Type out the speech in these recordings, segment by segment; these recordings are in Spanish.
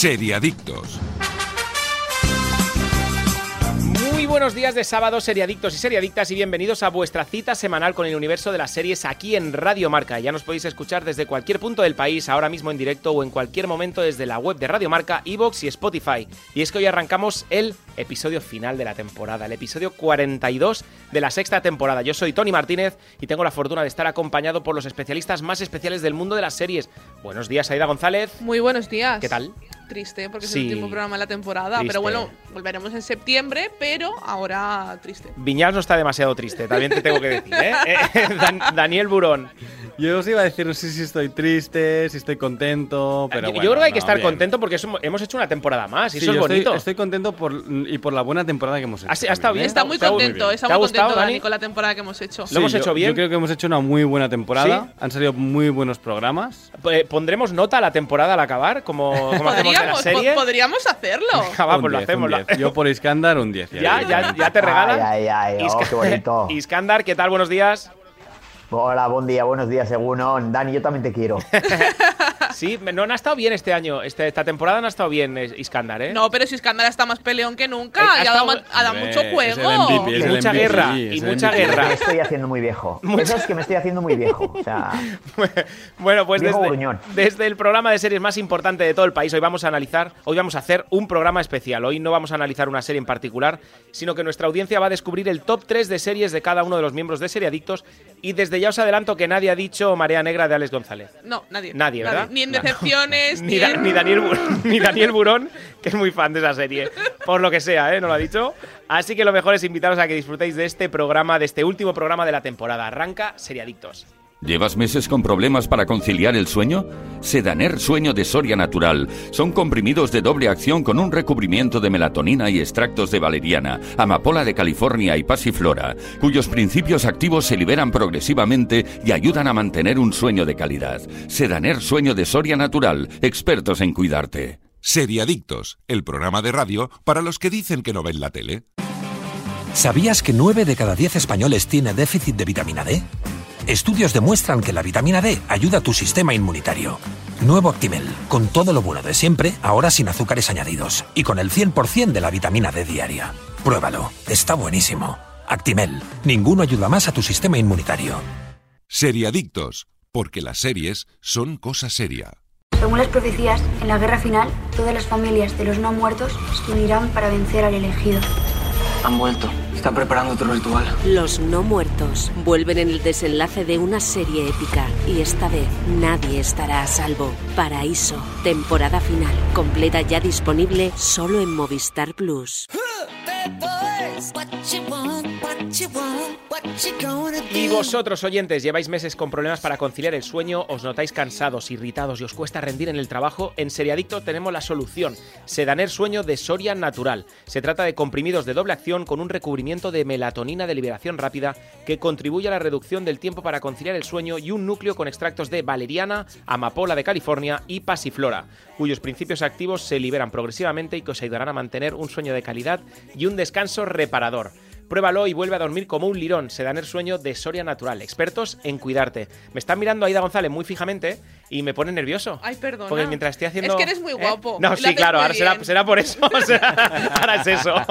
Seriadictos. Muy buenos días de sábado, seriadictos y seriadictas, y bienvenidos a vuestra cita semanal con el universo de las series aquí en Radio Marca. Ya nos podéis escuchar desde cualquier punto del país, ahora mismo en directo o en cualquier momento desde la web de Radio Marca, Evox y Spotify. Y es que hoy arrancamos el episodio final de la temporada, el episodio 42 de la sexta temporada. Yo soy Tony Martínez y tengo la fortuna de estar acompañado por los especialistas más especiales del mundo de las series. Buenos días, Aida González. Muy buenos días. ¿Qué tal? Triste, porque Sí. es el último programa de la temporada. Triste. Pero bueno, volveremos en septiembre, pero ahora triste. Viñals no está demasiado triste, también te tengo que decir, ¿eh? Eh, Dan- Daniel Burón. Yo os iba a decir, no sé si estoy triste, si estoy contento, pero yo, bueno, yo creo que hay que no, estar bien. contento porque eso- hemos hecho una temporada más y Sí, eso es yo estoy- bonito. Estoy, contento por, y por la buena temporada que hemos hecho. Ha- ha estado bien, también, ¿eh? Está muy ¿Te ha- contento, ¿Te está ha muy gustado, contento Dani? Con la temporada que hemos hecho. Lo hemos Sí, hecho yo- bien. Yo creo que hemos hecho una muy buena temporada. ¿Sí? Han salido muy buenos programas. Eh, ¿Pondremos nota a la temporada al acabar? Como, como hacemos de la Podríamos, serie. po- podríamos hacerlo. Va, pues lo 10, hacemos. un lo- 10. Yo por Iskandar un 10. ya, ya, ya te regalan. Ay, ay, ay, oh, Iska- qué bonito. Iskandar, ¿qué tal? Buenos días. Hola, buen día, buenos días, según Dani, yo también te quiero. Sí, no, no ha estado bien este año. Este- esta temporada no ha estado bien eh, Iskandar, ¿eh? No, pero si Escándala está más peleón que nunca Eh, ha y ha dado, ha mucho es el juego. MVP, Y mucha MVP, guerra, es y el mucha MVP. guerra. Me estoy haciendo muy viejo. Eso es que me estoy haciendo muy viejo. O sea, bueno, pues Viejo desde, desde el programa de series más importante de todo el país, hoy vamos a analizar, hoy vamos a hacer un programa especial. Hoy no vamos a analizar una serie en particular, sino que nuestra audiencia va a descubrir el top 3 de series de cada uno de los miembros de Seriadictos. Y desde ya os adelanto que nadie ha dicho Marea Negra de Alex González. No, nadie. Nadie, ¿verdad? Ni en No. decepciones, Ni, Da- ni Daniel, Bu- ni Daniel Burón, que es muy fan de esa serie. Por lo que sea, ¿eh? No lo ha dicho. Así que lo mejor es invitaros a que disfrutéis de este programa, de este último programa de la temporada. Arranca Seriadictos. ¿Llevas meses con problemas para conciliar el sueño? Sedaner Sueño de Soria Natural. Son comprimidos de doble acción con un recubrimiento de melatonina y extractos de valeriana, amapola de California y pasiflora, cuyos principios activos se liberan progresivamente y ayudan a mantener un sueño de calidad. Sedaner Sueño de Soria Natural. Expertos en cuidarte. Seriadictos, el programa de radio para los que dicen que no ven la tele. ¿Sabías que 9 de cada 10 españoles tiene déficit de vitamina D? Estudios demuestran que la vitamina D ayuda a tu sistema inmunitario. Nuevo Actimel, con todo lo bueno de siempre, ahora sin azúcares añadidos y con el 100% de la vitamina D diaria. Pruébalo, está buenísimo. Actimel, ninguno ayuda más a tu sistema inmunitario. Seriadictos, porque las series son cosa seria. Según las profecías, en la guerra final, todas las familias de los no muertos se unirán para vencer al elegido. Han vuelto. Están preparando otro ritual. Los no muertos vuelven en el desenlace de una serie épica y esta vez nadie estará a salvo. Paraíso, temporada final, completa ya disponible solo en Movistar Plus. Y vosotros, oyentes, lleváis meses con problemas para conciliar el sueño, os notáis cansados, irritados y os cuesta rendir en el trabajo, en Seriadicto tenemos la solución. Sedaner Sueño de Soria Natural. Se trata de comprimidos de doble acción con un recubrimiento de melatonina de liberación rápida que contribuye a la reducción del tiempo para conciliar el sueño y un núcleo con extractos de valeriana, amapola de California y pasiflora, cuyos principios activos se liberan progresivamente y que os ayudarán a mantener un sueño de calidad y un descanso reparador. Pruébalo y vuelve a dormir como un lirón. Se dan el sueño de Soria Natural. Expertos en cuidarte. Me están mirando Aida González muy fijamente y me pone nervioso. Ay, perdona. Porque mientras estoy haciendo. Es que eres muy ¿Eh? guapo. No, sí, claro, ahora será, será por eso. ahora es eso.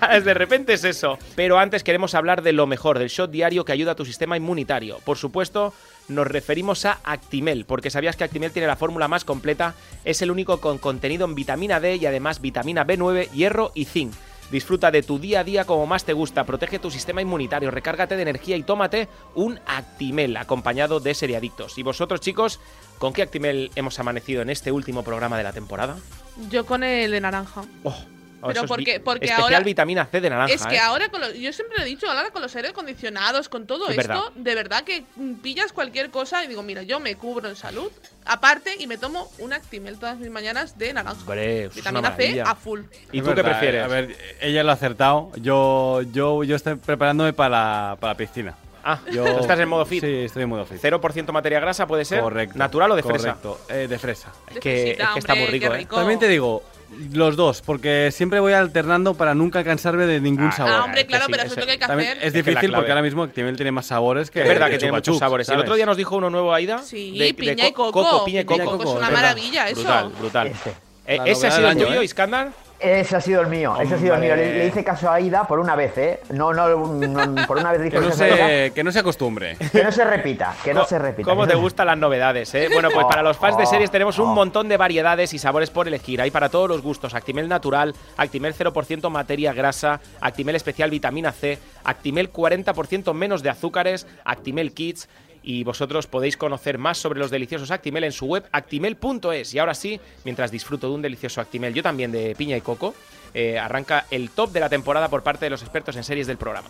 Ahora de repente es eso. Pero antes queremos hablar de lo mejor, del shot diario que ayuda a tu sistema inmunitario. Por supuesto, nos referimos a Actimel, porque sabías que Actimel tiene la fórmula más completa, es el único con contenido en vitamina D y además vitamina B9, hierro y zinc. Disfruta de tu día a día como más te gusta, protege tu sistema inmunitario, recárgate de energía y tómate un Actimel acompañado de seriadictos. Y vosotros, chicos, ¿con qué Actimel hemos amanecido en este último programa de la temporada? Yo con el de naranja. Oh, Pero eso es porque- porque especial ahora- vitamina C de naranja. es que ¿eh? ahora, con los- yo siempre lo he dicho, ahora con los aire acondicionados, con todo Es esto, verdad. de verdad que pillas cualquier cosa y digo, mira, yo me cubro en salud, aparte, y me tomo un Actimel todas mis mañanas de naranja. Hombre, Vitamina C a full. ¿Y Es tú qué verdad, prefieres? eh, A ver, ella lo ha acertado. Yo, yo, yo estoy preparándome para, para la piscina. Ah, Yo- ¿tú estás en modo fit. Sí, estoy en modo fit. 0% materia grasa puede ser. Correcto. ¿Natural o de fresa? Correcto, eh, de fresa. Es que, es que está muy rico, ¿eh? rico. También te digo, los dos, porque siempre voy alternando para nunca cansarme de ningún Ah, sabor. Ah, hombre, claro, sí, pero eso- es lo que hay que hacer. es Es que difícil porque ahora mismo Actimel tiene más sabores que Es verdad que que tiene muchos Chups, sabores. El ¿sabes? otro día nos dijo uno nuevo, Aida. Sí, de- de piña y co- coco. piña y Piña y coco. coco, es una maravilla eso. Brutal, brutal. Este. Eh, ¿Ese ha sido el tuyo, ¿eh? Iskandar? Ese ha sido el mío, ese ha sido el mío. Le, hice caso a Aida por una vez, ¿eh? No, no, no, por una vez le hice Que no, caso a Aida. se, que no se acostumbre. Que no se repita, que no se repita. ¿Cómo te gustan las novedades, eh? Bueno, pues Oh, para los fans de oh, series tenemos un oh. montón de variedades y sabores por elegir. Hay para todos los gustos. Actimel natural, Actimel 0% materia grasa, Actimel especial vitamina C, Actimel 40% menos de azúcares, Actimel Kids. Y vosotros podéis conocer más sobre los deliciosos Actimel en su web actimel.es. Y ahora sí, mientras disfruto de un delicioso Actimel, yo también de piña y coco, eh, arranca el top de la temporada por parte de los expertos en series del programa.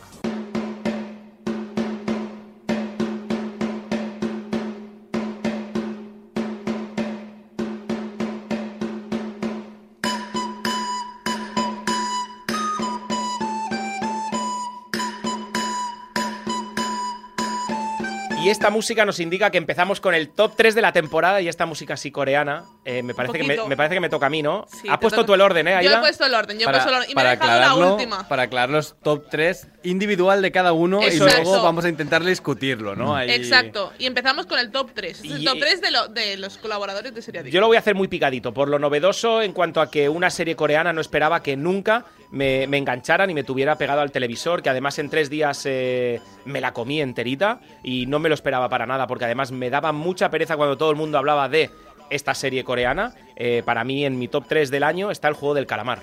Y esta música nos indica que empezamos con el top 3 de la temporada y esta música así coreana. eh, me, parece que me, parece que me toca a mí, ¿no? Sí, Has puesto tú el orden, ¿eh? Yo Aida? he puesto el orden, yo he puesto el orden. Y me he para dejado la última. para aclarar los top 3 individual de cada uno Eso y luego vamos a intentar discutirlo, ¿no? Ahí- Exacto. Y empezamos con el top 3. el top 3 de, lo- de los colaboradores de Serie. Yo lo voy a hacer muy picadito, por lo novedoso en cuanto a que una serie coreana no esperaba que nunca me, me engancharan y me tuviera pegado al televisor, que además en tres días eh, me la comí enterita y no me lo esperaba para nada, porque además me daba mucha pereza cuando todo el mundo hablaba de esta serie coreana. Eh, para mí en mi top 3 del año está el juego del calamar.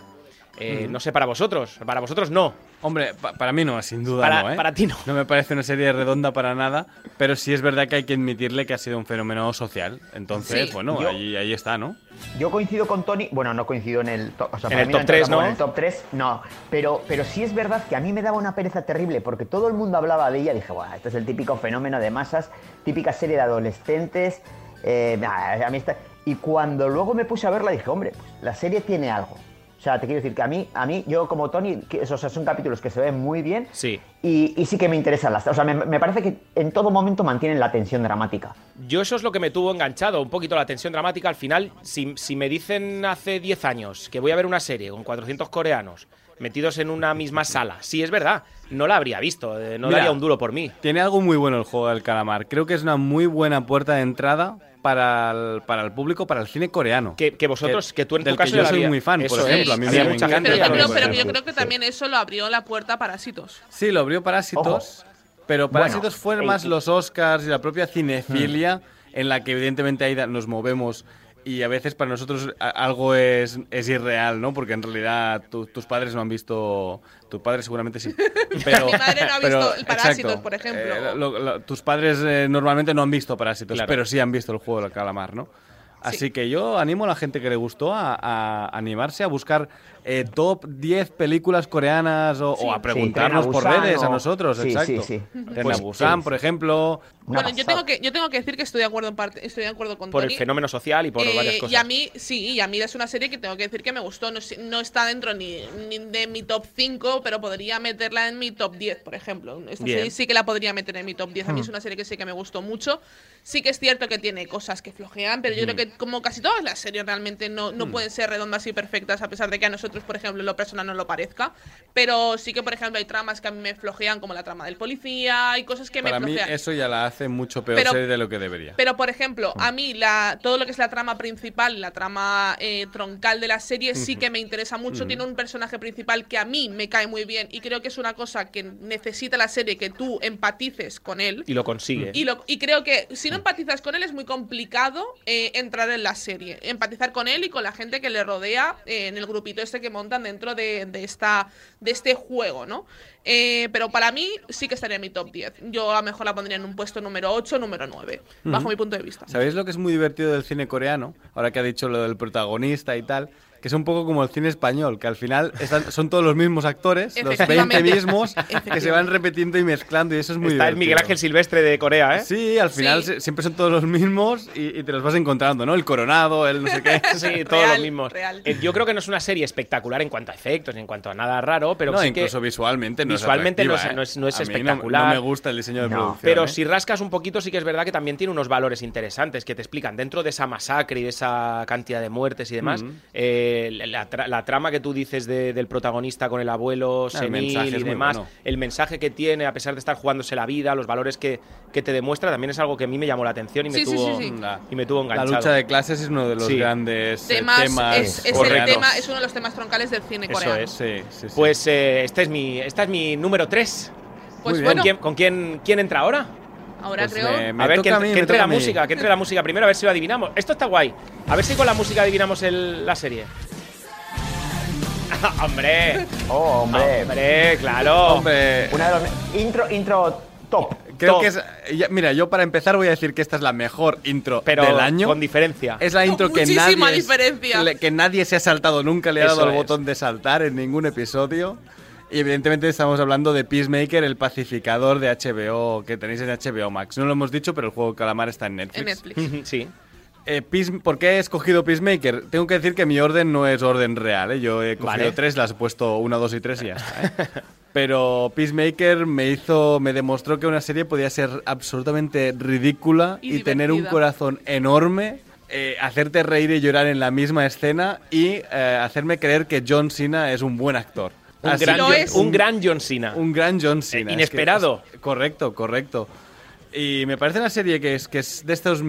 Eh, No sé para vosotros, para vosotros no. Hombre, pa- para mí no, sin duda Para- no, ¿eh? para ti no. No me parece una serie redonda para nada, pero sí es verdad que hay que admitirle que ha sido un fenómeno social. Entonces, Sí. bueno, Yo- ahí, ahí está, ¿no? Yo coincido con Tony, bueno, no coincido en el top, o sea, En para el mí top entra 3, tampoco ¿no? En el top 3, no. Pero, pero sí es verdad que a mí me daba una pereza terrible porque todo el mundo hablaba de ella. Dije, bueno, esto es el típico fenómeno de masas, típica serie de adolescentes. eh, nah, a mí está... Y cuando luego me puse a verla dije, hombre, pues, la serie tiene algo. O sea, te quiero decir que a mí, a mí yo como Tony, que, o sea, son capítulos que se ven muy bien Sí. y, y sí que me interesan las... O sea, me, me parece que en todo momento mantienen la tensión dramática. Yo eso es lo que me tuvo enganchado, un poquito la tensión dramática. Al final, si, si me dicen hace 10 años que voy a ver una serie con 400 coreanos metidos en una misma sala, sí es verdad, no la habría visto, eh, no Mira, daría un duro por mí. Tiene algo muy bueno el juego del calamar. Creo que es una muy buena puerta de entrada para el, para el público, para el cine coreano. Que, que vosotros, que, tú en del tu caso que yo soy había- muy fan, Eso por es. ejemplo. A mí Había me mucha gente Pero, yo creo, veía. pero yo sí, creo que también eso lo abrió la puerta a Parásitos. Sí, lo abrió Parásitos, pero Parásitos Bueno, fue ey, más y- los Oscars y la propia cinefilia en la que evidentemente ahí nos movemos y a veces para nosotros algo es, es irreal, ¿no? Porque en realidad tu- tus padres no han visto... Tu padre seguramente sí. Pero, Mi madre no ha pero- visto el Parásitos, exacto. por ejemplo. Eh, lo- lo- tus padres eh, normalmente no han visto Parásitos, Claro. pero sí han visto el juego del calamar, ¿no? Así que yo animo a la gente que le gustó a, a animarse a buscar eh, top 10 películas coreanas o, o a preguntarnos a por redes a o- nosotros, sí, exacto. sí, sí. Pues, a Busan, sí, por sí. ejemplo. Una bueno, yo tengo, que, yo tengo que decir que estoy de acuerdo en parte, estoy de acuerdo con Por el Tony. fenómeno social y por Eh, varias cosas. Y a mí, sí, y a mí es una serie que tengo que decir que me gustó. No, no está dentro ni, ni de mi top 5, pero podría meterla en mi top 10, por ejemplo. Esta Bien. serie sí que la podría meter en mi top 10. A mí Hmm. es una serie que sí que me gustó mucho. Sí que es cierto que tiene cosas que flojean, pero yo Hmm. creo que como casi todas las series realmente no, no pueden ser redondas y perfectas, a pesar de que a nosotros, por ejemplo, en lo personal no lo parezca. Pero sí que, por ejemplo, hay tramas que a mí me flojean, como la trama del policía, hay cosas que Para me mí flojean. eso ya la hace mucho peor Pero- serie de lo que debería. Pero, por ejemplo, a mí la, todo lo que es la trama principal, la trama eh, troncal de la serie, sí que me interesa mucho. Tiene un personaje principal que a mí me cae muy bien y creo que es una cosa que necesita la serie, que tú empatices con él. Y lo consigue. Y, lo- y creo que si no empatizas con él es muy complicado eh, entrar en la serie. Empatizar con él y con la gente que le rodea eh, en el grupito este que montan dentro de, de esta, de este juego, ¿no? Eh, pero para mí sí que estaría en mi top 10. Yo a lo mejor la pondría en un puesto número 8, número 9, bajo mi punto de vista. ¿Sabéis lo que es muy divertido del cine coreano? Ahora que ha dicho lo del protagonista y tal, que es un poco como el cine español, que al final están- son todos los mismos actores, los 20 Efectivamente. mismos, que se van repitiendo y mezclando y eso es muy Está el. Miguel Ángel Silvestre de Corea, ¿eh? Sí, al final Sí. siempre son todos los mismos y, y te los vas encontrando, ¿no? El coronado, el no sé qué. Sí, todos Real, los mismos. real. Eh, yo creo que no es una serie espectacular en cuanto a efectos, ni en cuanto a nada raro, pero no, sí que incluso visualmente no visualmente es no es- no es- no es ¿eh? A mí espectacular. No, me gusta el diseño de No, producción. Pero ¿eh? si rascas un poquito, sí que es verdad que también tiene unos valores interesantes que te explican. Dentro de esa masacre y de esa cantidad de muertes y demás, Mm. eh, la, tra- la trama que tú dices de- del protagonista con el abuelo, el senil y es demás, bueno. el mensaje que tiene, a pesar de estar jugándose la vida, los valores que, que te demuestra, también es algo que a mí me llamó la atención y me, Sí, tuvo, sí, sí. La- Y me tuvo La enganchado. lucha de clases es uno de los Sí. grandes eh, Temas, temas. es, es el tema, es uno de los temas troncales del cine Eso coreano. es. Sí, sí, sí. Pues eh, este es mi, esta es mi número 3. Pues bien. bueno, ¿Con, quién, con quién, quién entra ahora? Ahora Pues creo. me- a ver, que, a mí, que me entre la música, que entre la música primero, a ver si lo adivinamos. Esto está guay. A ver si con la música adivinamos el- la serie. ¡Hombre! Oh, hombre. ¡Hombre, claro! Hombre, Una de los intro, intro top. creo top. que es. ya- mira, yo para empezar voy a decir que esta es la mejor intro Pero del año. con diferencia. Es la intro que Muchísima nadie, es- diferencia. le- que nadie se ha saltado nunca, le ha Eso dado el es. botón de saltar en ningún episodio. Y evidentemente estamos hablando de Peacemaker, el pacificador de HBO que tenéis en HBO Max. No lo hemos dicho, pero el juego Calamar está en Netflix. En Netflix. sí. Eh, Peace- ¿Por qué he escogido Peacemaker? Tengo que decir que mi orden no es orden real. ¿eh? Yo he cogido Vale. tres, las he puesto una, dos y tres y ya está. ¿eh? Pero Peacemaker me hizo, me demostró que una serie podía ser absolutamente ridícula Y y, tener un corazón enorme, eh, hacerte reír y llorar en la misma escena y eh, hacerme creer que John Cena es un buen actor. Un, Así gran, lo John- es. un gran John Cena. un gran John Cena. Eh, es que inesperado. es- correcto, correcto. Y me parece una serie que es, que es de estos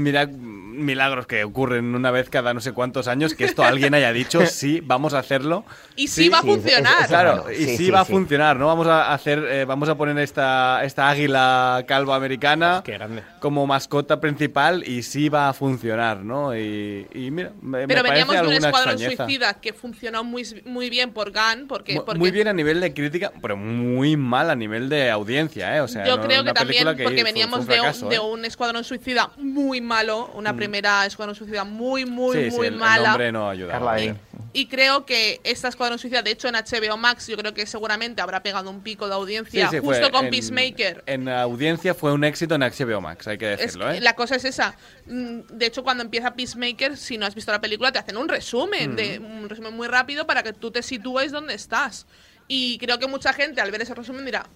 milagros que ocurren una vez cada no sé cuántos años, que esto alguien haya dicho, sí, vamos a hacerlo. Y sí, va a sí, es- funcionar. es- Claro, bueno, y sí, sí, sí, va a sí. funcionar, ¿no? Vamos a hacer, eh, vamos a poner esta, esta águila calva americana Qué grande. como mascota principal y sí va a funcionar, ¿no? Y, y mira, me, Pero me veníamos parece de un escuadrón extrañeza. suicida que funcionó muy, muy bien por Gunn. Porque, Mu- porque Muy bien a nivel de crítica, pero muy mal a nivel de audiencia, ¿eh? O sea, yo no- creo que también que porque fue- veníamos fue de, un un, fracaso, de ¿eh? un escuadrón suicida muy malo, una primera escuadrón suicida muy, muy, sí, sí, muy el, el mala. nombre no ayuda. Carla ¿vale? Dane. Y creo que esta Escuadrón Suicida, de hecho en HBO Max, yo creo que seguramente habrá pegado un pico de audiencia Sí, sí, justo con en- Peacemaker. En audiencia fue un éxito en HBO Max, hay que Es decirlo, que ¿eh? La cosa es esa. Mm, De hecho, cuando empieza Peacemaker, si no has visto la película, te hacen un resumen, de, un resumen muy rápido para que tú te sitúes donde estás. Y creo que mucha gente al ver ese resumen dirá,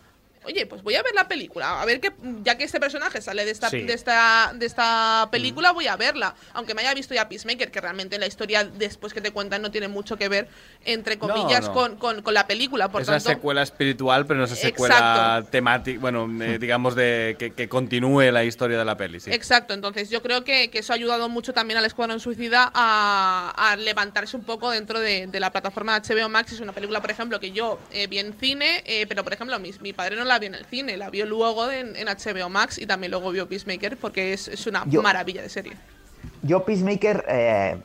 oye, pues voy a ver la película, a ver que ya que este personaje sale de esta, Sí. de esta, de esta película, voy a verla. Aunque me haya visto ya Peacemaker, que realmente la historia después que te cuentan no tiene mucho que ver, entre comillas, no. Con, con, con la película. Por es una secuela espiritual, pero no es una secuela temática, bueno, eh, digamos de que, que continúe la historia de la peli, sí. Exacto, entonces yo creo que, que eso ha ayudado mucho también al Escuadrón Suicida a, a levantarse un poco dentro de, de la plataforma de HBO Max. Es una película, por ejemplo, que yo eh, vi en cine, eh, pero por ejemplo, mi, mi padre no la vio en el cine, la vio luego en, en HBO Max y también luego vio Peacemaker porque es, es una Yo- maravilla de serie. Yo, Peacemaker, eh,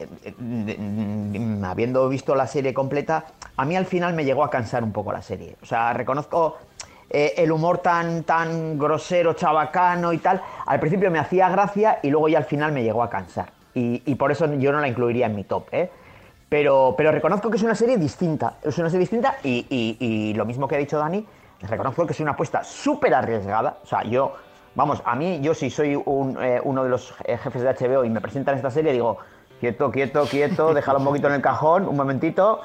eh, mm, habiendo visto la serie completa, a mí al final me llegó a cansar un poco la serie. O sea, reconozco eh, el humor tan, tan grosero, chabacano y tal. Al principio me hacía gracia y luego ya al final me llegó a cansar. Y, y por eso yo no la incluiría en mi top, ¿eh? Pero, pero reconozco que es una serie distinta. Es una serie distinta y, y- y lo mismo que ha dicho Dani, reconozco que es una apuesta súper arriesgada. O sea, yo, vamos, a mí, yo si soy un, eh, uno de los eh, jefes de HBO y me presentan esta serie, digo, quieto, quieto, quieto, déjalo un poquito en el cajón, un momentito,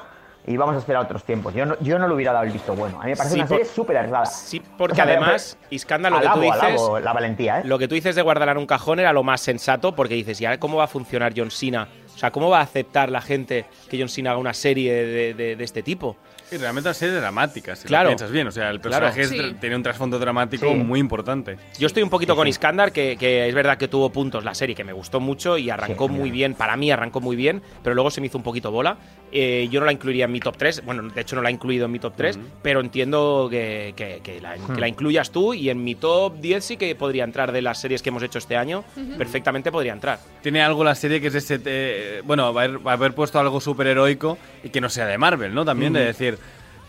y vamos a esperar otros tiempos. Yo no, yo no le hubiera dado el visto bueno. A mí me parece Sí, una por- serie súper arriesgada. Sí, porque O sea, además, Iskandar, lo que tú dices. alabo la valentía, ¿eh? Lo que tú dices de guardarla en un cajón era lo más sensato, porque dices, ¿y ahora cómo va a funcionar John Cena? O sea, ¿cómo va a aceptar la gente que John Cena haga una serie de, de- de este tipo? Y realmente una serie dramática, si Claro. lo piensas bien. O sea, el Claro. personaje es- Sí. tiene un trasfondo dramático Sí. muy importante. Yo estoy un poquito Sí, con. Iskandar, que, que es verdad que tuvo puntos la serie, que me gustó mucho y arrancó Sí, muy bien. Para mí arrancó muy bien, pero luego se me hizo un poquito bola. Eh, yo no la incluiría en mi top 3. Bueno, de hecho no la he incluido en mi top 3, pero entiendo que, que- que la, que la incluyas tú. Y en mi top 10 sí que podría entrar de las series que hemos hecho este año. Perfectamente podría entrar. Tiene algo la serie que es ese. eh, bueno, haber, haber puesto algo súper heroico y que no sea de Marvel, ¿no? También de decir.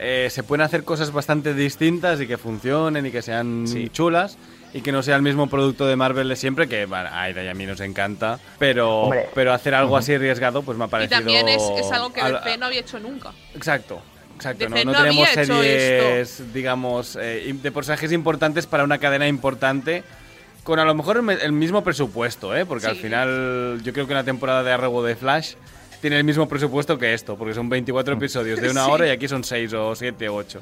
Eh, se pueden hacer cosas bastante distintas y que funcionen y que sean Sí. chulas. y que no sea el mismo producto de Marvel de siempre, que bueno, a Aida y a mí nos encanta, pero, Hombre. pero hacer algo así arriesgado pues me ha Y parecido... también es, es algo que DC no había hecho nunca. Exacto. Exacto, no, no no tenemos series, digamos, eh, de personajes importantes para una cadena importante con a lo mejor el mismo presupuesto, ¿eh? Porque al final yo creo que una temporada de Arrow de Flash tiene el mismo presupuesto que esto, porque son 24 episodios de una Sí. hora y aquí son 6 o 7 o 8.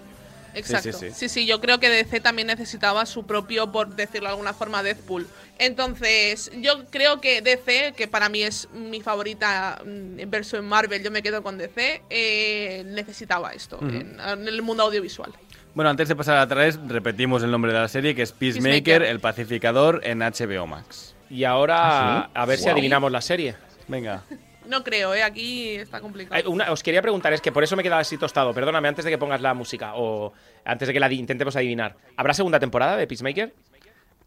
Exacto. sí, Sí sí. sí. yo creo que DC también necesitaba su propio, por decirlo de alguna forma, Deadpool. Entonces, yo creo que DC, que para mí es mi favorita mm, en verso en Marvel, yo me quedo con DC, eh, necesitaba esto en, en el mundo audiovisual. Bueno, antes de pasar a atrás, repetimos el nombre de la serie, que es Peacemaker, Peacemaker. el pacificador en HBO Max. Y ahora, ¿Ah, sí? a ver si adivinamos la serie. Venga. No creo, ¿eh? Aquí está complicado. Eh, una- os quería preguntar, es que por eso me he quedado así tostado. Perdóname, antes de que pongas la música o antes de que la di- intentemos adivinar. ¿Habrá segunda temporada de Peacemaker?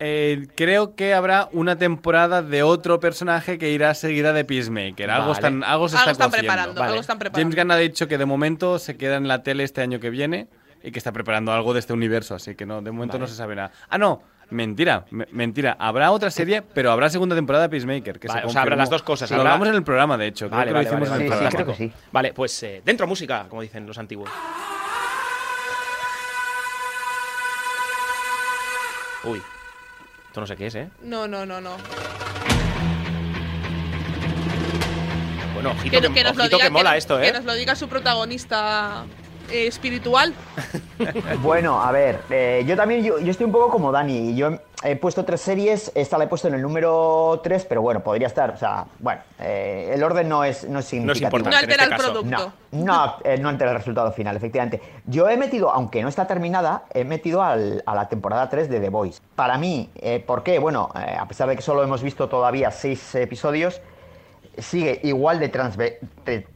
Eh, creo que habrá una temporada de otro personaje que irá seguida de Peacemaker. Algo, Vale. están, algo se algo está están cociendo. preparando, Vale. algo están preparando. James Gunn ha dicho que de momento se queda en la tele este año que viene y que está preparando algo de este universo, así que no, de momento no se sabe nada. Ah, no, mentira, me- mentira. Habrá otra serie, pero habrá segunda temporada de Peacemaker. Que Vale, se o sea, habrá las dos cosas, Lo habrá- hablamos en el programa, de hecho. Vale, que vale, lo hicimos vale, en el Sí, sí, programa. creo que sí. Vale, pues eh, dentro música, como dicen los antiguos. Uy, esto no sé qué es, ¿eh? No, no, no, no. Bueno, ojito, Que, que, no- que nos lo ojito diga, que mola esto, que ¿eh? nos lo diga su protagonista eh, espiritual. Bueno, a ver, eh, yo también, yo, yo estoy un poco como Dani. Yo he puesto tres series, esta la he puesto en el número 3, pero bueno, podría estar, o sea, bueno, eh, el orden no es, no es significativo. importante. No altera en este el caso. producto. No, no, eh, no altera el resultado final, efectivamente. Yo he metido, aunque no está terminada, he metido al- a la temporada 3 de The Voice. Para mí, eh, ¿por qué? Bueno, eh, a pesar de que solo hemos visto todavía seis episodios, sigue igual de,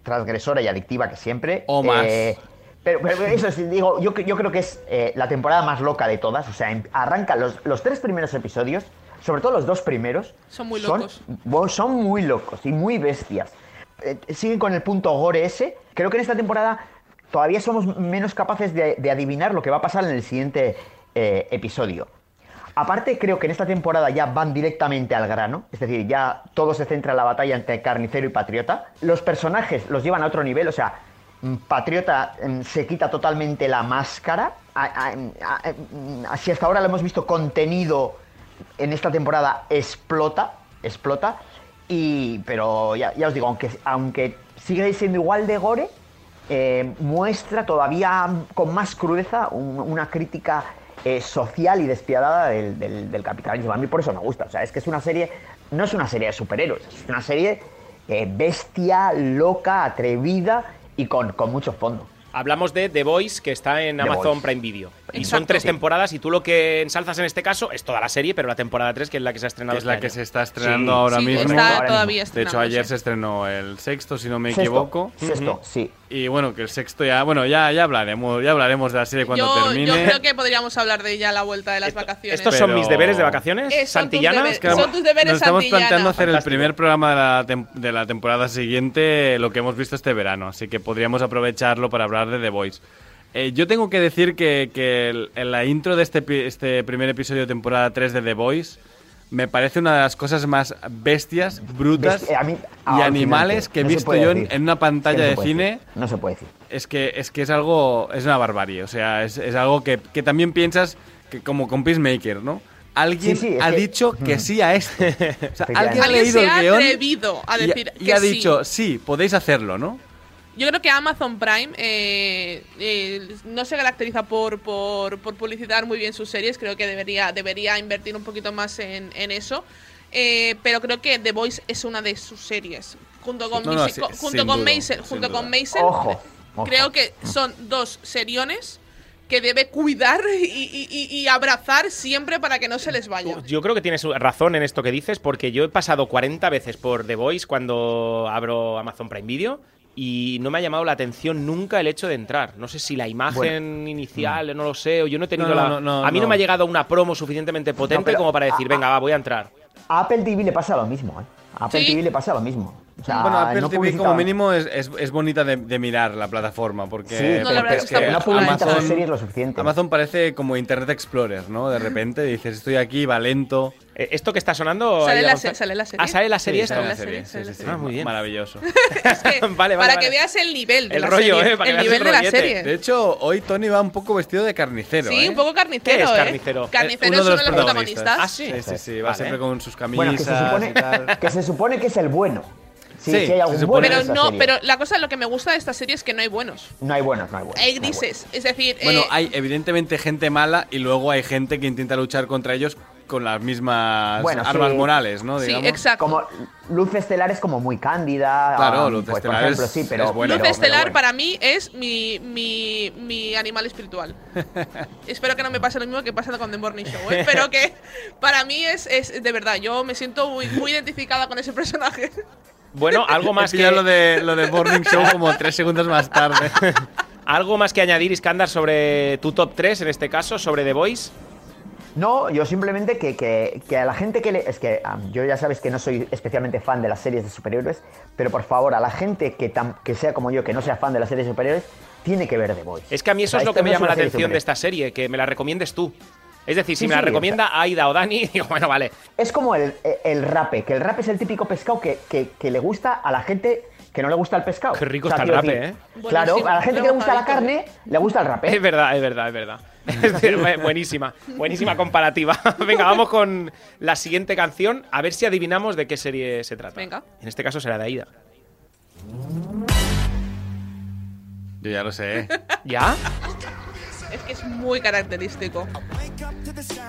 transgresora y adictiva que siempre. O más. Eh, pero, pero eso sí, digo, yo, yo creo que es eh, la temporada más loca de todas. O sea, em- arranca los, los tres primeros episodios, sobre todo los dos primeros. Son muy locos. son muy locos y muy bestias. Eh, siguen con el punto gore ese. Creo que en esta temporada todavía somos menos capaces de, de adivinar lo que va a pasar en el siguiente eh, episodio. Aparte, creo que en esta temporada ya van directamente al grano, es decir, ya todo se centra en la batalla entre carnicero y patriota. Los personajes los llevan a otro nivel, o sea, Patriota mm, se quita totalmente la máscara. A- a- si hasta ahora lo hemos visto contenido en esta temporada explota, explota. Y, pero ya, os digo, aunque, sigue siendo igual de gore, eh, muestra todavía con más crudeza un- una crítica eh, social y despiadada del capitalismo. A mí por eso me gusta. O sea, es que es una serie, no es una serie de superhéroes, es una serie eh, bestia, loca, atrevida y con, con mucho fondo. Hablamos de The Voice, que está en The Amazon Voice. Prime Video. Y son tres Sí. temporadas, y tú lo que ensalzas en este caso es toda la serie, pero la temporada 3, que es la que se ha estrenado Que es la este que se está estrenando Sí, ahora Sí, mismo. está Ahora todavía De hecho, ayer se estrenó el sexto, si no me Sexto, equivoco. Sexto, sí. Y bueno, que el sexto ya, bueno, ya, ya hablaremos, ya hablaremos de la serie cuando Yo, termine. yo creo que podríamos hablar de ella a la vuelta de las Esto- vacaciones. ¿Estos son Pero- mis deberes de vacaciones? Eh, son tus ¿Santillanas? deberes- Que- son tus deberes Nos estamos Santillana. planteando hacer el Fantástico. primer programa de la, tem- de la temporada siguiente, lo que hemos visto este verano, así que podríamos aprovecharlo para hablar de The Voice. Eh, yo tengo que decir que, que el- en la intro de este, este primer episodio de temporada 3 de The Voice me parece una de las cosas más bestias, brutas Ves- a mí- y animales que he No visto yo en, una pantalla No de cine. decir. No se puede decir. Es que es que es algo es una barbarie, o sea, es, es algo que, que también piensas que como con Peacemaker, ¿no? Alguien Sí, sí, es ha que- dicho que sí a esto. O sea, alguien ha Alguien leído se el ha guion atrevido a y- decir y, que ha sí. dicho, sí, podéis hacerlo, ¿no? Yo creo que Amazon Prime eh, eh, no se caracteriza por, por, por publicitar muy bien sus series. Creo que debería, debería invertir un poquito más en, en eso. Eh, pero creo que The Voice es una de sus series. Junto con, No, no, sí, junto con duda, Maisel, sin junto duda. con Maisel, Ojo, ojo. creo que son dos seriones que debe cuidar y- y abrazar siempre para que no se les vaya. Yo creo que tienes razón en esto que dices, porque yo he pasado 40 veces por The Voice cuando abro Amazon Prime Video y no me ha llamado la atención nunca el hecho de entrar. No sé si la imagen inicial, no lo sé, o yo no he tenido No, no, la... no, no, a mí no. no. me ha llegado una promo suficientemente potente como para decir, a- venga, va, voy a entrar. A Apple TV le pasa lo mismo, ¿eh? A Apple Sí. TV le pasa lo mismo. O sea, Bueno, Apple no TV publicita- como mínimo es, es, es bonita de, de mirar la plataforma porque, Sí, No, la porque verdad es es que que no publicita sus Amazon, series lo suficiente. Amazon parece como Internet Explorer, ¿no? De repente dices, estoy aquí, va lento. Eh, ¿Esto que está sonando? Sale la, se- sale la serie. Ah, sale la serie Sí, esto. sale la serie, sí, sí. Ah, muy bien. Maravilloso. Es que, Vale, vale, para vale. que veas el nivel de El la rollo, serie. ¿eh? Para que el nivel el de la serie. De hecho, hoy Tony va un poco vestido de carnicero, Sí, ¿eh? un poco carnicero, ¿Qué es ¿eh? carnicero? Carnicero Uno es de uno los de los protagonistas. Ah, sí. Sí, sí, sí, va siempre con sus camisas Bueno, que se supone y tal. que se supone que es el bueno. Sí, Sí, sí hay se algún supone. bueno en Pero no, serie. pero la cosa, lo que me gusta de esta serie es que no hay buenos. No hay buenos, no hay buenos. Hay no hay grises. Es decir, Bueno, eh, hay evidentemente gente mala y luego hay gente que intenta luchar contra ellos con las mismas Bueno, sí. armas morales, ¿no? sí, Digamos. exacto. Como Luz Estelar es como muy cándida. Claro, ah, Luz pues, Estelar por ejemplo, es- sí, pero. es buena. Luz pero- Estelar bueno. para mí es mi, mi, mi animal espiritual. Espero que no me pase lo mismo que pasa con The Morning Show, ¿eh? pero que para mí es, es de verdad, yo me siento muy, muy identificada con ese personaje. Bueno, algo más que lo de, lo de Morning Show como tres segundos más tarde. algo más que añadir, Iskandar, sobre tu top 3, en este caso, sobre The Voice. No, yo simplemente que, que- que a la gente que le. Es que yo ya sabes que no soy especialmente fan de las series de superhéroes, pero por favor, a la gente que, tam- que sea como yo, que no sea fan de las series de superhéroes, tiene que ver The Voice. Es que a mí eso O sea, es lo que me llama la atención de esta serie, que me la recomiendes tú. Es decir, si Sí, me la sí, recomienda Aida o Dani, digo, bueno, vale. Es como el, el rape, que el rape es el típico pescado que, que- que le gusta a la gente que no le gusta el pescado. Qué rico O sea, está el rape, decir, Claro, Buenísimo, a la gente que le gusta la carne, le gusta el rape. Es verdad, es verdad, es verdad. Es decir, bu- buenísima, buenísima comparativa. Venga, vamos con la siguiente canción, a ver si adivinamos de qué serie se trata. Venga. En este caso será de Aida. Yo ya lo sé. ¿Ya? Es que es muy característico.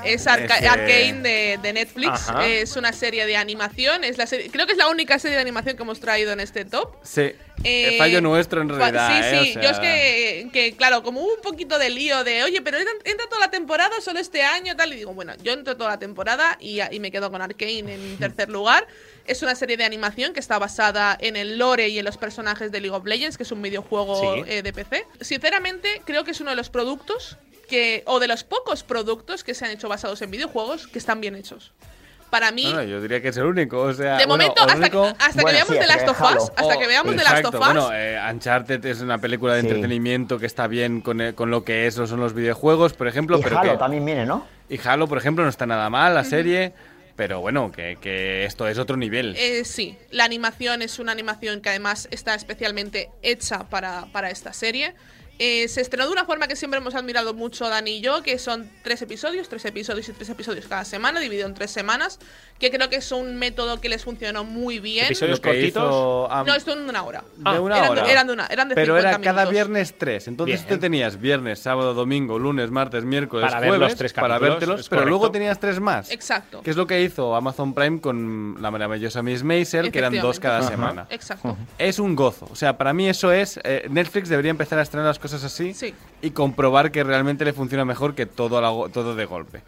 Es Arca- Es Arcane de, de Netflix. Ajá. Es una serie de animación. Es la serie, creo que es la única serie de animación que hemos traído en este top. Sí. Eh, Fallo nuestro en realidad. Sí, ¿eh? O sí. sea, Yo es que, que, claro, como hubo un poquito de lío de, oye, pero entra, entra toda la temporada solo este año, tal. Y digo, bueno, yo entro toda la temporada y, y me quedo con Arcane en tercer lugar. Es una serie de animación que está basada en el lore y en los personajes de League of Legends, que es un videojuego Sí. eh, de PC. Sinceramente, creo que es uno de los productos que, o de los pocos productos que se han hecho basados en videojuegos que están bien hechos. Para mí, No, no, yo diría que es el único. O sea, de bueno, momento, hasta, único- hasta que Bueno, veamos sí, The Last hasta of que. Us, hasta Oh, que veamos The Last of Us, Bueno, eh, Uncharted es una película de Sí. entretenimiento que está bien con, eh, con lo que eso son los videojuegos, por ejemplo. y pero Halo que- también viene, ¿no? y Halo, por ejemplo, no está nada mal la serie. Pero bueno, que, esto es otro nivel. Eh, sí, la animación es una animación que además está especialmente hecha para, para esta serie. Eh, se estrenó de una forma que siempre hemos admirado mucho Dani y yo, que son tres episodios, tres episodios y tres episodios cada semana, dividido en tres semanas, que creo que es un método que les funcionó muy bien. Episodios cortitos. hizo, ah, No, esto en una hora. de una eran, hora. De, eran de una, eran de Pero 50 era cada minutos. viernes tres. Entonces Bien. tú tenías viernes, sábado, domingo, lunes, martes, miércoles, Para ver jueves los tres para vértelos, pero correcto. luego tenías tres más. Exacto. Que es lo que hizo Amazon Prime con la maravillosa Miss Maisel, que eran dos cada Efectivamente. semana. Exacto. Es un gozo. O sea, para mí eso es. eh, Netflix debería empezar a estrenar las cosas así Sí. y comprobar que realmente le funciona mejor que todo, a la todo de golpe.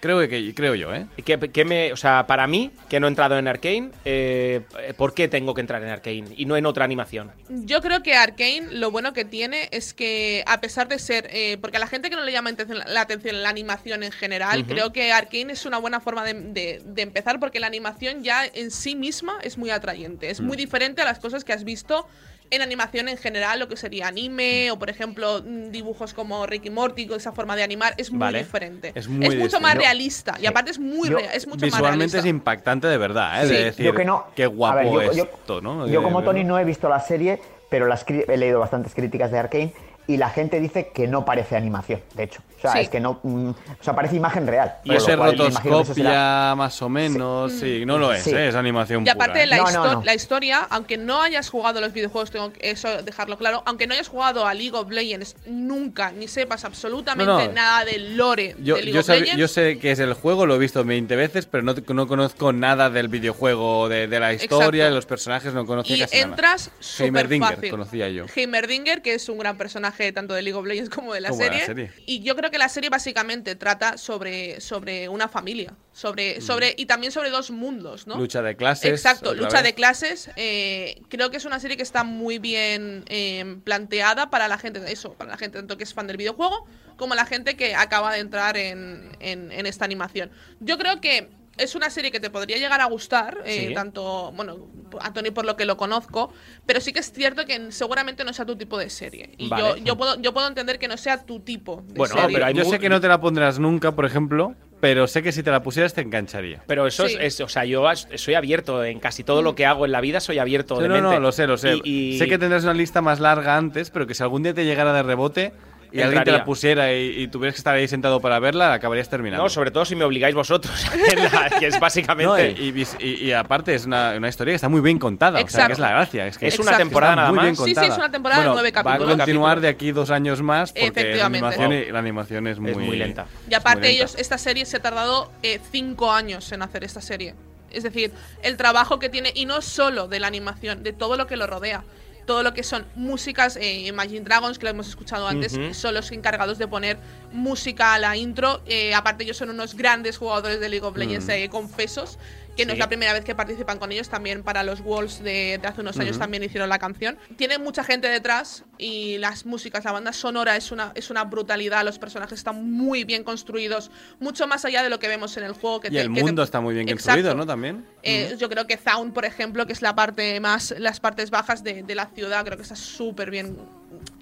Creo que creo yo, ¿eh? ¿Y qué- qué me, o sea, para mí, que no he entrado en Arkane, eh, ¿por qué tengo que entrar en Arkane y no en otra animación? Yo creo que Arkane lo bueno que tiene es que a pesar de ser, eh, porque a la gente que no le llama la atención la animación en general, Ujú. creo que Arkane es una buena forma de, de- de empezar porque la animación ya en sí misma es muy atrayente, es Mm. muy diferente a las cosas que has visto en animación en general, lo que sería anime o por ejemplo mm, dibujos como Ricky Morty, con esa forma de animar, es muy Vale. diferente. Es muy mucho más realista y aparte es muy Yo- rea- es mucho más Visualmente realista. es impactante de verdad, ¿eh? Sí. De decir, Yo que no. qué guapo ver, yo- esto, ¿no? Yo como Tony no he visto la serie, pero las he leído bastantes críticas de Arkane y la gente dice que no parece animación, de hecho. O sea, Sí. es que no... mm, o sea, parece imagen real. Y será- rotoscopia, más o menos, sí, no lo es, Sí. ¿eh? es animación Y aparte pura. ¿eh? la, No, no, histo- no. la historia, aunque no hayas jugado los videojuegos, tengo que eso dejarlo claro, aunque no hayas jugado a League of Legends nunca, ni sepas absolutamente No, no. nada del lore Yo, de League yo, of sab- Legends, yo sé que es el juego, lo he visto 20 veces, pero no, no conozco nada del videojuego, de, de la historia, de los personajes, no conocía y casi nada. entras súper Heimerdinger fácil. conocía yo. Heimerdinger, que es un gran personaje tanto de League of Legends como de la, Como de la serie. Y yo creo que la serie básicamente trata sobre, sobre una familia, sobre, sobre y también sobre dos mundos, ¿no? Mm. Lucha de clases. Exacto, lucha vez. de clases. eh, creo que es una serie que está muy bien eh, planteada para la gente, eso, para la gente tanto que es fan del videojuego como la gente que acaba de entrar en, en- en esta animación. Yo creo que es una serie que te podría llegar a gustar, eh, Sí. tanto, bueno, a Tony por lo que lo conozco, pero sí que es cierto que seguramente no sea tu tipo de serie. Y Vale. yo, yo, puedo, yo puedo entender que no sea tu tipo de Bueno, serie. pero Yo sé que no te la pondrás nunca, por ejemplo, pero sé que si te la pusieras te engancharía. Pero eso Sí. es, es- o sea, yo soy abierto en casi todo lo que hago en la vida, soy abierto Sí, de no, mente. no, lo sé, lo sé. Y- y- Sé que tendrás una lista más larga antes, pero que si algún día te llegara de rebote y alguien te la pusiera y, y tuvieras que estar ahí sentado para verla, la acabarías terminando. No, sobre todo si me obligáis vosotros, la- que es básicamente... No, y, y- y- y aparte es una, una historia que está muy bien contada, o sea, Exacto. que es la gracia. Es, que Es una temporada nada muy bien más. Sí, sí, contada. es una temporada de nueve Va capítulos. a continuar de aquí dos años más porque la Efectivamente. animación, y- la animación es muy, Es muy lenta. Y aparte lenta. ellos, esta serie se ha tardado eh, cinco años en hacer esta serie. Es decir, el trabajo que tiene, y no solo de la animación, de todo lo que lo rodea. Todo lo que son músicas, eh, Imagine Dragons, que lo hemos escuchado antes, son los encargados de poner música a la intro. Eh, aparte, ellos son unos grandes jugadores de League of Legends, eh, confesos, que no Sí. es la primera vez que participan con ellos. También para los Worlds de, de hace unos años también hicieron la canción. Tiene mucha gente detrás y las músicas, la banda sonora es una, es una brutalidad. Los personajes están muy bien construidos, mucho más allá de lo que vemos en el juego. Que Y te- el que te- mundo está muy bien Exacto. construido, ¿no? También. Eh, Yo creo que Zaun, por ejemplo, que es la parte más, las partes bajas de, de la ciudad, creo que está súper bien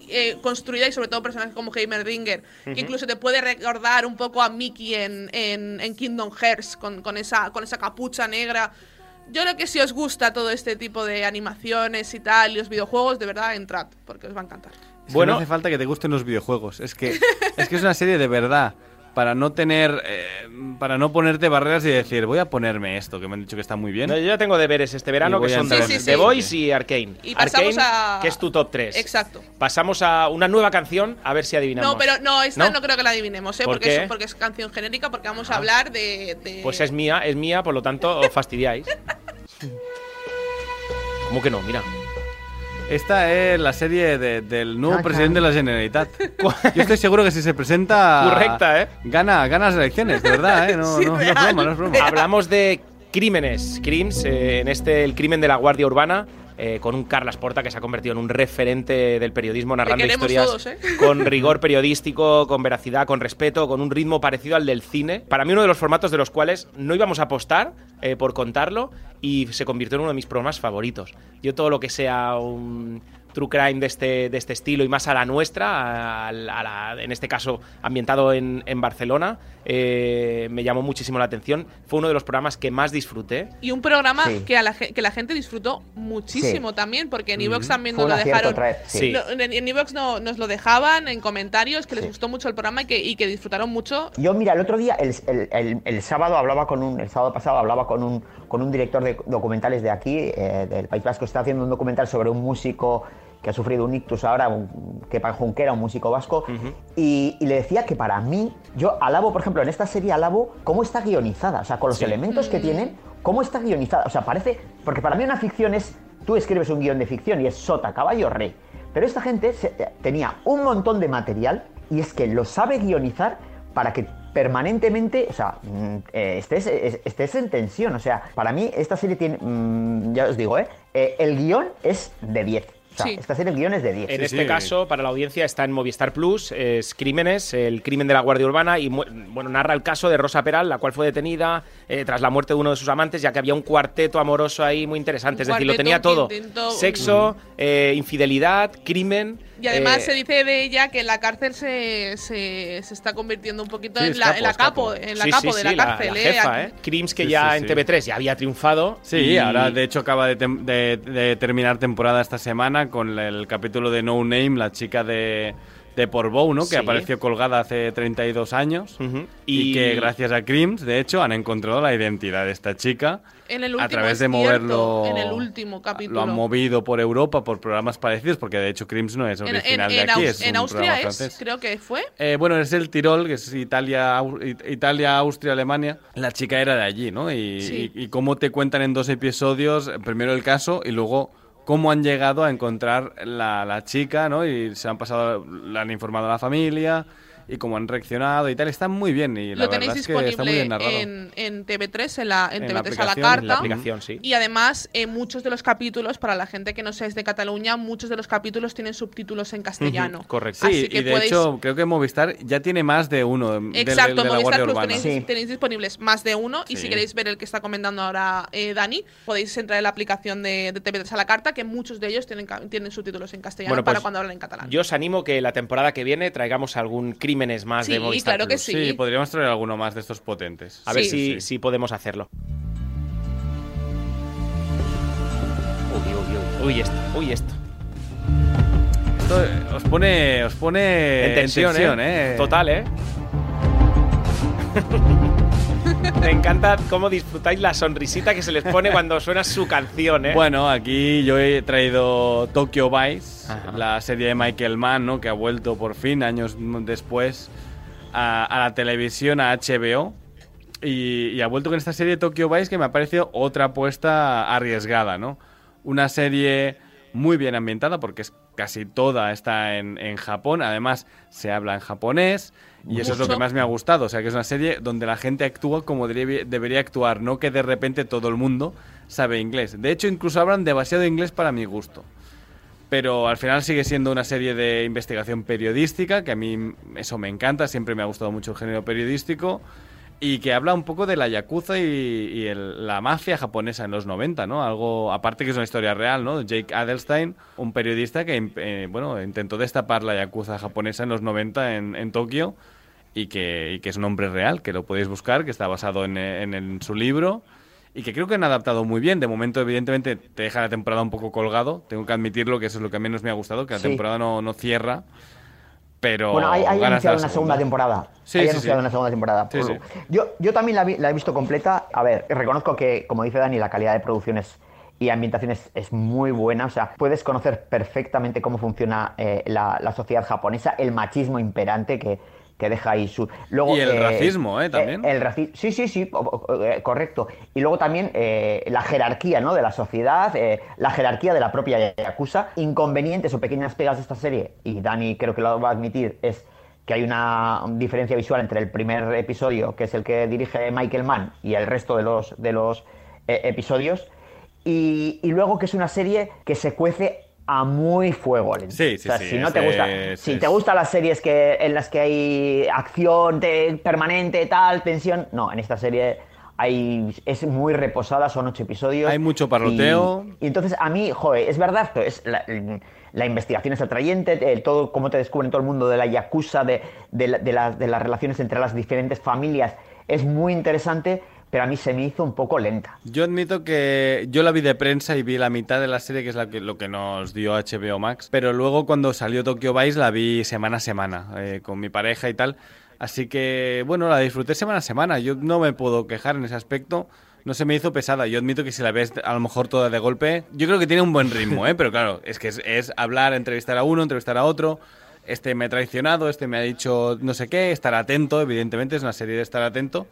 eh, construida y sobre todo personajes como Heimerdinger, que incluso te puede recordar un poco a Mickey en, en, en Kingdom Hearts con, con esa, con esa capucha negra. Yo creo que si os gusta todo este tipo de animaciones y tal, y los videojuegos, de verdad, entrad, porque os va a encantar. Es que Bueno. no hace falta que te gusten los videojuegos. Es que es que es una serie de verdad. Para no tener. eh, para no ponerte barreras y decir, voy a ponerme esto, que me han dicho que está muy bien. No, yo ya tengo deberes este verano que son Sí, sí, The. Voice y Arkane. Y pasamos Arcane, a- que es tu top 3. Exacto. Pasamos a una nueva canción, a ver si adivinamos. No, pero no, esta ¿No? ¿No? creo que la adivinemos, ¿eh? ¿Por porque, qué? Ah. Es, porque es canción genérica, porque vamos a hablar de, de- Pues es mía, es mía, por lo tanto os fastidiáis. ¿Cómo que no? Mira. Esta es la serie de- del nuevo Ajá. presidente de la Generalitat. Yo estoy seguro que si se presenta. Correcta, ¿eh? Gana, gana las elecciones, de verdad, ¿eh? No, Sí, no, no es broma, no es broma. Hablamos de crímenes, crimes, eh, en este el crimen de la Guardia Urbana. Eh, con un Carlas Porta que se ha convertido en un referente del periodismo narrando historias todos, ¿eh? con rigor periodístico, con veracidad, con respeto, con un ritmo parecido al del cine. Para mí uno de los formatos de los cuales no íbamos a apostar eh, por contarlo y se convirtió en uno de mis programas favoritos. Yo todo lo que sea un true crime de este, de este estilo y más a la nuestra, a la- a la- en este caso ambientado en, en Barcelona, eh, me llamó muchísimo la atención. Fue uno de los programas que más disfruté. Y un programa Sí. que, a la, que la gente disfrutó muchísimo también, porque en Evox también nos lo dejaron. sí. No, en en Evox no, nos lo dejaban en comentarios, que les Sí. gustó mucho el programa y que, y que disfrutaron mucho. Yo, mira, el otro día, el, el- el- el sábado hablaba con un, el sábado pasado hablaba con un, con un director de documentales de aquí, eh, del País Vasco, está haciendo un documental sobre un músico que ha sufrido un ictus ahora, un, Kepa Junquera, un músico vasco, y, y le decía que para mí, yo alabo, por ejemplo, en esta serie alabo cómo está guionizada, o sea, con los elementos que tienen, cómo está guionizada, o sea, parece, porque para mí una ficción es, tú escribes un guion de ficción y es sota, caballo, rey, pero esta gente se- tenía un montón de material y es que lo sabe guionizar para que permanentemente, o sea, mm, eh, estés, es- estés en tensión. O sea, para mí esta serie tiene, mm, ya os digo, ¿eh? Eh, el guion es de 10. O sea, Sí. esta serie el guion es de 10. En Sí, este sí. caso, para la audiencia, está en Movistar Plus, es Crímenes, el crimen de la Guardia Urbana, y bueno, narra el caso de Rosa Peral, la cual fue detenida eh, tras la muerte de uno de sus amantes, ya que había un cuarteto amoroso ahí muy interesante. Un es decir, lo tenía todo. intentó- Sexo, eh, infidelidad, crimen. Y además eh, se dice de ella que en la cárcel se, se, se está convirtiendo un poquito Sí, en, la, capo, en la capo. capo, en la sí, capo sí, de la cárcel. la ¿eh? jefa, ¿eh? Crims que Sí, ya sí, en sí. TV3 ya había triunfado. Sí, y- ahora de hecho acaba de, tem- de- de terminar temporada esta semana con el capítulo de No Name, la chica de, de Portbou, ¿no? Que Sí. apareció colgada hace 32 años. Ujú. Y, Y- que gracias a Crims, de hecho, han encontrado la identidad de esta chica. En el a último, través es de cierto, moverlo. en el último capítulo. Lo han movido por Europa, por programas parecidos, porque de hecho Crims no es en- original en de aquí, es en un Austria programa es, francés. creo que fue. Eh, bueno, es el Tirol, que es Italia, Italia, Austria, Alemania. La chica era de allí, ¿no? Y, Sí. y- y cómo te cuentan en dos episodios, primero el caso y luego cómo han llegado a encontrar la, la chica, ¿no? Y se han pasado, le han informado a la familia y cómo han reaccionado y tal. Está muy bien y la Lo tenéis verdad es que está muy disponible bien narrado. en, en TV3, en, la, en En la TV3 a la aplicación, carta. en la aplicación, sí. Y además, eh, muchos de los capítulos, para la gente que no seáis de Cataluña, muchos de los capítulos tienen subtítulos en castellano. Correcto. Así Sí, que y de podéis- hecho creo que Movistar ya tiene más de uno de, de- Exacto, de la Movistar Plus tenéis, tenéis disponibles más de uno y si queréis ver el que está comentando ahora eh, Dani, podéis entrar en la aplicación de, de TV3 a la carta, que muchos de ellos tienen, tienen subtítulos en castellano Bueno, para pues, cuando hablan en catalán. Yo os animo que la temporada que viene traigamos algún crímenes más Sí, de Movistar claro que sí. Sí, podríamos traer alguno más de estos potentes. A ver si, Sí. si podemos hacerlo. Uy, uy, uy. Uy, esto, uy, esto. Esto eh, os pone, os pone en tensión, ¿eh? ¿eh? Total, ¿eh? Me encanta cómo disfrutáis la sonrisita que se les pone cuando suena su canción, ¿eh? Bueno, aquí yo he traído Tokyo Vice, Ajá. la serie de Michael Mann, ¿no? que ha vuelto por fin, años después, a, a la televisión, a HBO. Y, y ha vuelto con esta serie Tokyo Vice que me ha parecido otra apuesta arriesgada, ¿no? Una serie muy bien ambientada porque es casi toda está en, en Japón. Además, se habla en japonés. Y eso es lo que más me ha gustado. O sea, que es una serie donde la gente actúa como debería, debería actuar, no que de repente todo el mundo sabe inglés. De hecho, incluso hablan demasiado inglés para mi gusto. Pero al final sigue siendo una serie de investigación periodística, que a mí eso me encanta, siempre me ha gustado mucho el género periodístico, y que habla un poco de la yakuza y, y el- la mafia japonesa en los 90, ¿no? Algo, aparte que es una historia real, ¿no? Jake Adelstein, un periodista que, eh, bueno, intentó destapar la yakuza japonesa en los 90 en, en Tokio, y que, y que es un hombre real, que lo podéis buscar, que está basado en, en- en su libro y que creo que han adaptado muy bien. De momento, evidentemente, te deja la temporada un poco colgado. Tengo que admitirlo, que eso es lo que menos me ha gustado, que la Sí. temporada no, no cierra. Pero. Bueno, hay, hay anunciado una segunda temporada. Sí, hay sí, anunciado sí. una segunda temporada. Yo, yo también la, vi- la he visto completa. A ver, reconozco que, como dice Dani, la calidad de producciones y ambientación es, es muy buena. O sea, puedes conocer perfectamente cómo funciona eh, la, la sociedad japonesa, el machismo imperante que, que deja ahí su. Luego, Y el racismo, ¿eh? También. el racismo. Sí, sí, sí, eh, correcto. Y luego también eh, la jerarquía ¿no? de la sociedad, eh, la jerarquía de la propia Yakuza. Inconvenientes o pequeñas pegas de esta serie, y Dani creo que lo va a admitir, es que hay una diferencia visual entre el primer episodio, que es el que dirige Michael Mann, y el resto de los, de los eh, episodios. Y, y luego que es una serie que se cuece a muy fuego lento. Sí, sí, o sea, sí, si no es, te gusta, si es- te gustan las series que en las que hay acción te- permanente, tal, tensión, no, en esta serie hay es muy reposada, son ocho episodios. Hay mucho parloteo. Y, y entonces a mí, joder, es verdad, es la, la investigación es atrayente, eh, todo cómo te descubren todo el mundo de la yakuza, de, de las relaciones entre las diferentes familias, es muy interesante, pero a mí se me hizo un poco lenta. Yo admito que yo la vi de prensa y vi la mitad de la serie, que es la que, lo que nos dio HBO Max. Pero luego cuando salió Tokyo Vice la vi semana a semana, eh, con mi pareja y tal. Así que, bueno, la disfruté semana a semana. Yo no me puedo quejar en ese aspecto. No se me hizo pesada. Yo admito que si la ves a lo mejor toda de golpe, yo creo que tiene un buen ritmo, ¿eh? Pero claro, es que es, es hablar, entrevistar a uno, entrevistar a otro. Este me ha traicionado, este me ha dicho no sé qué, estar atento, evidentemente es una serie de estar atento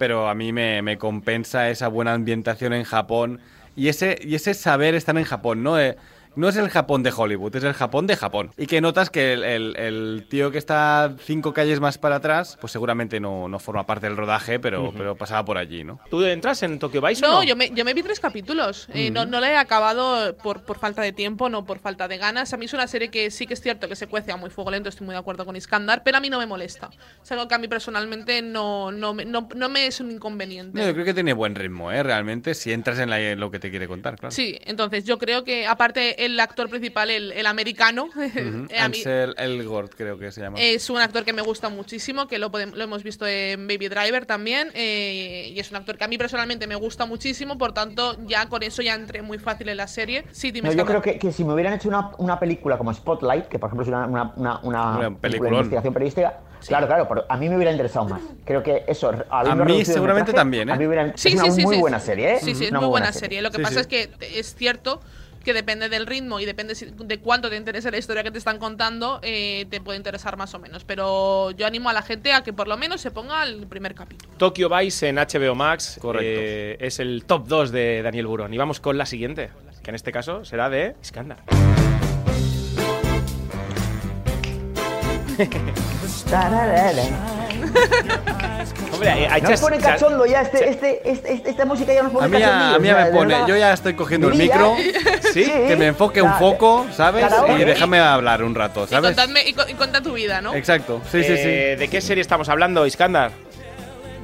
pero a mí me, me compensa esa buena ambientación en Japón y ese, y ese saber estar en Japón, ¿no? Eh, no es el Japón de Hollywood, es el Japón de Japón. Y que notas que el, el- el tío que está cinco calles más para atrás, pues seguramente no, no forma parte del rodaje, pero, pero pasaba por allí, ¿no? ¿Tú entras en Tokyo Vice o No, yo me, yo me vi tres capítulos. Eh, no, no la he acabado por, por falta de tiempo, no por falta de ganas. A mí es una serie que sí que es cierto que se cuece a muy fuego lento, estoy muy de acuerdo con Iskandar, pero a mí no me molesta. Es algo que a mí personalmente no, no, me, no, no me es un inconveniente. No, yo creo que tiene buen ritmo, ¿eh? Realmente, si entras en, la- en lo que te quiere contar, claro. Sí, entonces yo creo que aparte el actor principal, el, el americano, Ujú. eh, a mí Ansel Elgort, creo que se llama. es un actor que me gusta muchísimo, que lo, podem- lo hemos visto en Baby Driver también, eh, y es un actor que a mí personalmente me gusta muchísimo, por tanto ya con eso ya entré muy fácil en la serie. Sí, dime No, yo creo que, que si me hubieran hecho una, una película como Spotlight, que por ejemplo es una, una, una, película de investigación periodística, claro, claro, pero a mí me hubiera interesado más. Creo que eso, mí seguramente metraje, también, ¿eh? A mí me hubiera- Sí, es una sí, sí, muy sí, buena sí. serie, ¿eh? Sí, sí, es Una muy buena serie. Lo que Sí, pasa sí. es que es cierto que depende del ritmo y depende si- de cuánto te interese la historia que te están contando, eh, te puede interesar más o menos. Pero yo animo a la gente a que por lo menos se ponga el primer capítulo. Tokyo Vice en HBO Max. Correcto. eh, es el top 2 de Daniel Burón. Y vamos con la siguiente, que en este caso será de Iskandar. Hombre, hay, Nos pone cachondo ya, este, este, este- este- esta música ya nos pone A mí, cachondillos, a mí ya o sea, me pone, yo ya estoy cogiendo el micro, Sí, que me enfoque un poco, ¿sabes? Y déjame hablar un rato, Y, ¿sabes? contadme- y, co- y cuenta tu vida, ¿no? Exacto, sí, sí, sí. Eh, ¿De qué serie estamos hablando, Iskandar?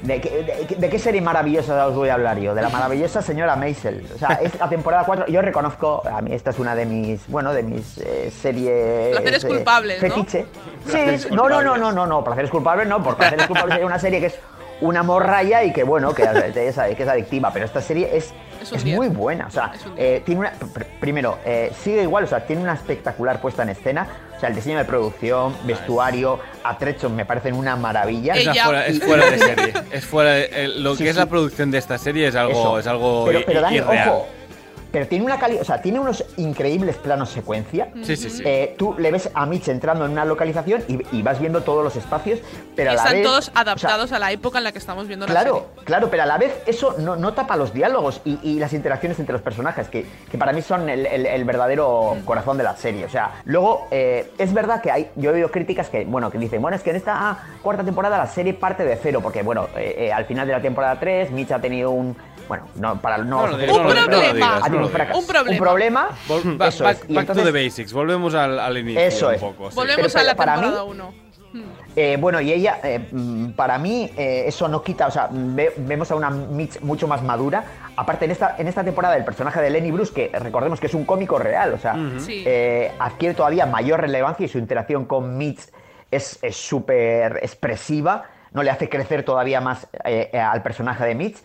¿De qué, de, de qué serie maravillosa os voy a hablar yo? De la maravillosa señora Maisel. O sea, es la temporada 4. Yo reconozco, a mí esta es una de mis, bueno, de mis eh, series. Placeres eh, culpables, ¿no? Fetiche. Placeres Sí, no, no, no, no, no, no, placeres culpables no, por placeres culpables sería una serie que es una morralla y que bueno, que es, que es adictiva, pero esta serie es, Es muy buena. O sea, eh, tiene una, pr- primero, eh, sigue igual, o sea, tiene una espectacular puesta en escena. O sea, el diseño de producción, vestuario, atrechos me parecen una maravilla. Es fuera, es Y- fuera de serie. Es fuera de- el- lo Sí, que es la producción de esta serie es algo, Eso. es algo pero, pero Dani, irreal. ojo, pero tiene una calidad, o sea, tiene unos increíbles planos secuencia. Sí, sí, sí. Eh, tú le ves a Mitch entrando en una localización y, y vas viendo todos los espacios, pero a la Están vez, todos o sea, adaptados a la época en la que estamos viendo la Claro, serie. claro, pero a la vez eso no, no tapa los diálogos y, y las interacciones entre los personajes, que, que para mí son el, el- el verdadero corazón de la serie. O sea, luego eh, es verdad que hay, yo he oído críticas que, bueno, que dicen, bueno, es que en esta ah, cuarta temporada la serie parte de cero, porque bueno, eh, al final de la temporada 3, Mitch ha tenido un, bueno, no, para no, No digas, digas, un digas. Un problema. Un problema. Vol- ba- eso back es. To entonces- the basics. Volvemos al, al inicio Eso un es. poco. sí. Volvemos Pero- a la temporada 1. Eh, bueno, y ella, eh, mm, para mí, eh, eso no quita, o sea, ve- vemos a una Mitch mucho más madura. Aparte, en esta, en esta temporada, el personaje de Lenny Bruce, que recordemos que es un cómico real, o sea, Sí. eh, adquiere todavía mayor relevancia y su interacción con Mitch es súper expresiva, no le hace crecer todavía más al personaje de Mitch.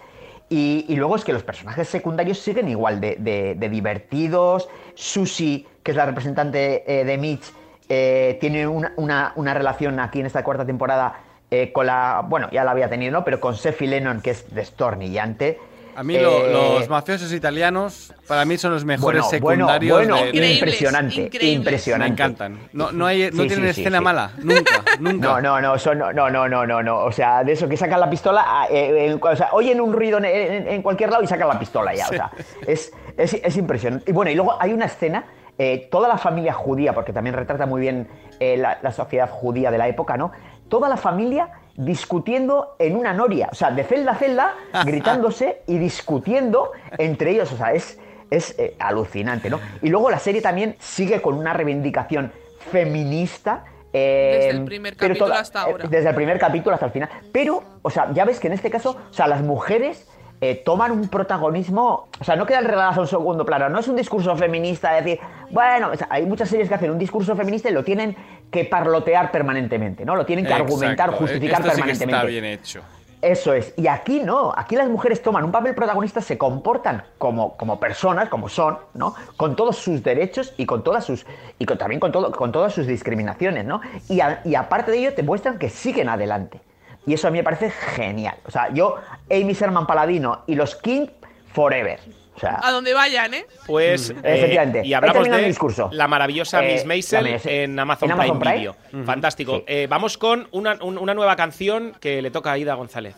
Y, luego es que los personajes secundarios siguen igual de, de- divertidos. Susie, que es la representante eh, de Mitch, eh, tiene una, una- una relación aquí en esta cuarta temporada eh, con la. Bueno, ya la había tenido, ¿no? Pero con Seffi Lennon, que es destornillante. A mí lo- Eh, los mafiosos italianos, para mí son los mejores bueno, secundarios bueno, de- de- Increíbles, impresionante, increíbles. impresionante. Me encantan. No, no, hay, no Sí, tienen sí, escena sí. mala. Nunca, nunca. No, no, no, son- no, no, no, no, no, no. O sea, de eso que sacan la pistola, ah, eh, en- o sea, oyen un ruido en, en- en cualquier lado y sacan la pistola ya. O sea, es, es, es impresionante. Y bueno, y luego hay una escena, eh, toda la familia judía, porque también retrata muy bien eh, la, la sociedad judía de la época, ¿no? Toda la familia discutiendo en una noria, o sea, de celda a celda, gritándose y discutiendo entre ellos. O sea, es, es eh, alucinante, ¿no? Y luego la serie también sigue con una reivindicación feminista. eh, Desde el primer capítulo toda- hasta ahora. eh, Desde el primer capítulo hasta el final. Pero, o sea, ya ves que en este caso, o sea, las mujeres eh, toman un protagonismo, o sea, no quedan relegadas a un segundo plano, no es un discurso feminista de decir, bueno, o sea, hay muchas series que hacen un discurso feminista y lo tienen que parlotear permanentemente, ¿no? Lo tienen que argumentar, justificar Esto sí que permanentemente. está bien hecho. Eso es. Y aquí no. Aquí las mujeres toman un papel protagonista, se comportan como, como personas, como son, ¿no? Con todos sus derechos y con todas sus. y con- también con, todo, con todas sus discriminaciones, ¿no? Y, a- y aparte de ello, te muestran que siguen adelante. Y eso a mí me parece genial. O sea, yo, Amy Sherman Paladino y los King, forever. Sea, A donde vayan, ¿eh? Pues, Mm, efectivamente. y Ahí hablamos de discurso. la maravillosa Eh, Miss Maisel en Amazon, en Amazon Prime, Prime. Video. Fantástico. Sí. Eh, vamos con una, un- una nueva canción que le toca a Ida González.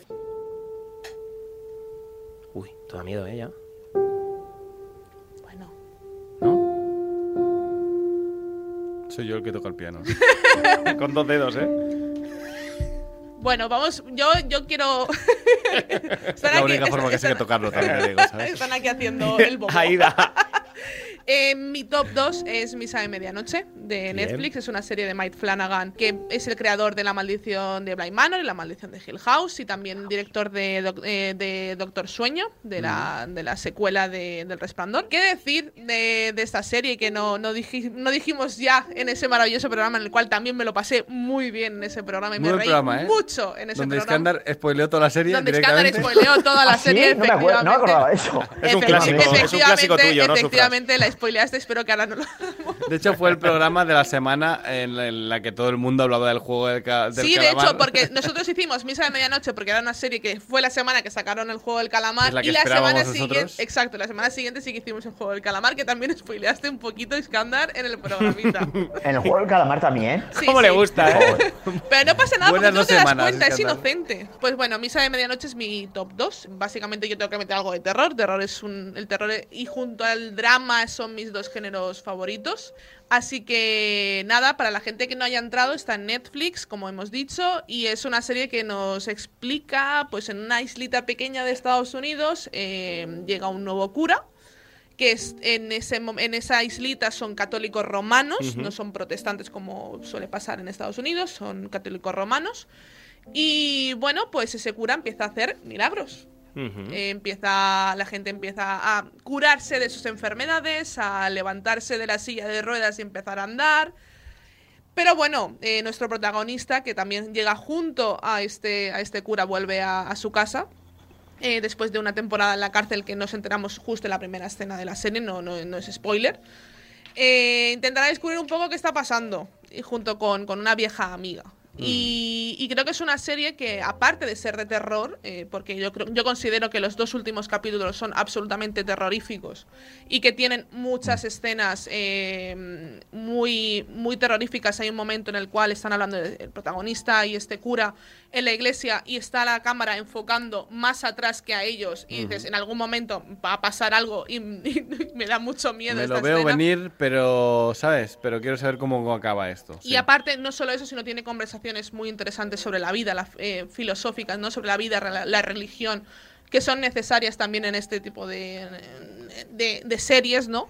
Uy, todo miedo, ¿eh? Ya. Bueno. Soy yo el que toca el piano. con dos dedos, ¿eh? Bueno, vamos, yo, yo quiero... Están la única forma que sé que tocarlo también, digo, ¿sabes? Están aquí haciendo el bobo. Aida. Eh, mi top 2 es Misa de Medianoche de Bien. Netflix. Es una serie de Mike Flanagan que es el creador de La Maldición de Bly Manor y La Maldición de Hill House y también director de, Doc- eh, de Doctor Sueño, de la, de la secuela de- del Resplandor. ¿Qué decir de, de esta serie que no, no, diji- no dijimos ya en ese maravilloso programa en el cual también me lo pasé muy bien en ese programa y Muy me buen reí programa, ¿eh? mucho en ese Donde programa? Iskandar spoileó toda la serie Donde spoileó toda la ¿Ah, sí? serie, No me acuerdo- no me acordaba efectivamente. eso. Es un clásico, es un clásico efectivamente, tuyo, ¿no? Efectivamente, la spoileaste, espero que ahora no lo De hecho, fue el programa de la semana en la, en la que todo el mundo hablaba del juego del, ca- del Sí, de calamar. hecho, porque nosotros hicimos Misa de Medianoche porque era una serie que fue la semana que sacaron el juego del calamar Es la que y la esperábamos semana nosotros. siguiente, exacto, la semana siguiente sí que hicimos el juego del calamar que también spoileaste un poquito Iskandar en el programita. en el juego del calamar también. Sí, ¿Cómo sí. le gusta, eh? Pero no pasa nada Buenas porque tú dos te das semanas, cuenta, es inocente. Pues bueno, Misa de Medianoche es mi top 2. Básicamente yo tengo que meter algo de terror. Terror es un. El terror y junto al drama son mis dos géneros favoritos. Así que nada, para la gente que no haya entrado, está en Netflix, como hemos dicho, y es una serie que nos explica, pues en una islita pequeña de Estados Unidos, eh, llega un nuevo cura, que es, en, ese, en esa islita son católicos romanos, no son protestantes como suele pasar en Estados Unidos, son católicos romanos. Y bueno, pues ese cura empieza a hacer milagros. Eh, empieza la gente empieza a curarse de sus enfermedades, a levantarse de la silla de ruedas y empezar a andar. Pero bueno, eh, nuestro protagonista, que también llega junto a este, a este cura, vuelve a, su casa. Eh, después de una temporada en la cárcel que nos enteramos justo en la primera escena de la serie, no, no, es spoiler. intentará descubrir un poco qué está pasando, junto con, con una vieja amiga. Mm. Y, creo que es una serie que, aparte de ser de terror, eh, porque yo, creo, yo considero que los dos últimos capítulos son absolutamente terroríficos y que tienen muchas mm. escenas eh, muy, muy terroríficas. Hay un momento en el cual están hablando del protagonista y este cura en la iglesia y está la cámara enfocando más atrás que a ellos y dices, en algún momento va a pasar algo y, me da mucho miedo. Me lo veo venir, pero, ¿sabes? Pero quiero saber cómo acaba esto. Y aparte, no solo eso, sino tiene conversación muy interesantes sobre la vida, la, eh, filosóficas, ¿no? sobre la vida, la, religión, que son necesarias también en este tipo de, de, series, ¿no?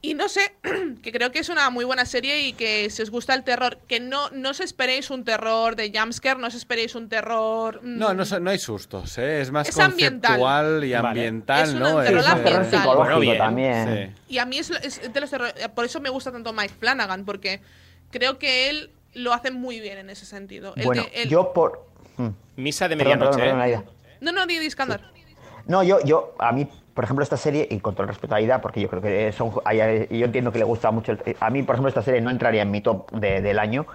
Y no sé, que creo que es una muy buena serie y que si os gusta el terror, que no, no os esperéis un terror de jumpscare, no os esperéis un terror... Mm, no, no, no hay sustos, ¿eh? es más conceptual y ambiental, es ¿no? terror es, psicológico también. Y a mí es, de los terror, por eso me gusta tanto Mike Flanagan, porque creo que él lo hacen muy bien en ese sentido. bueno, yo por... Hmm. Misa de medianoche. ¿eh? no, no, di Iskandar. No, yo, yo, a mí, por ejemplo, esta serie, y con todo el respeto a Aida, porque yo creo que son, yo entiendo que le gusta mucho, a mí, por ejemplo, esta serie no entraría en mi top del año.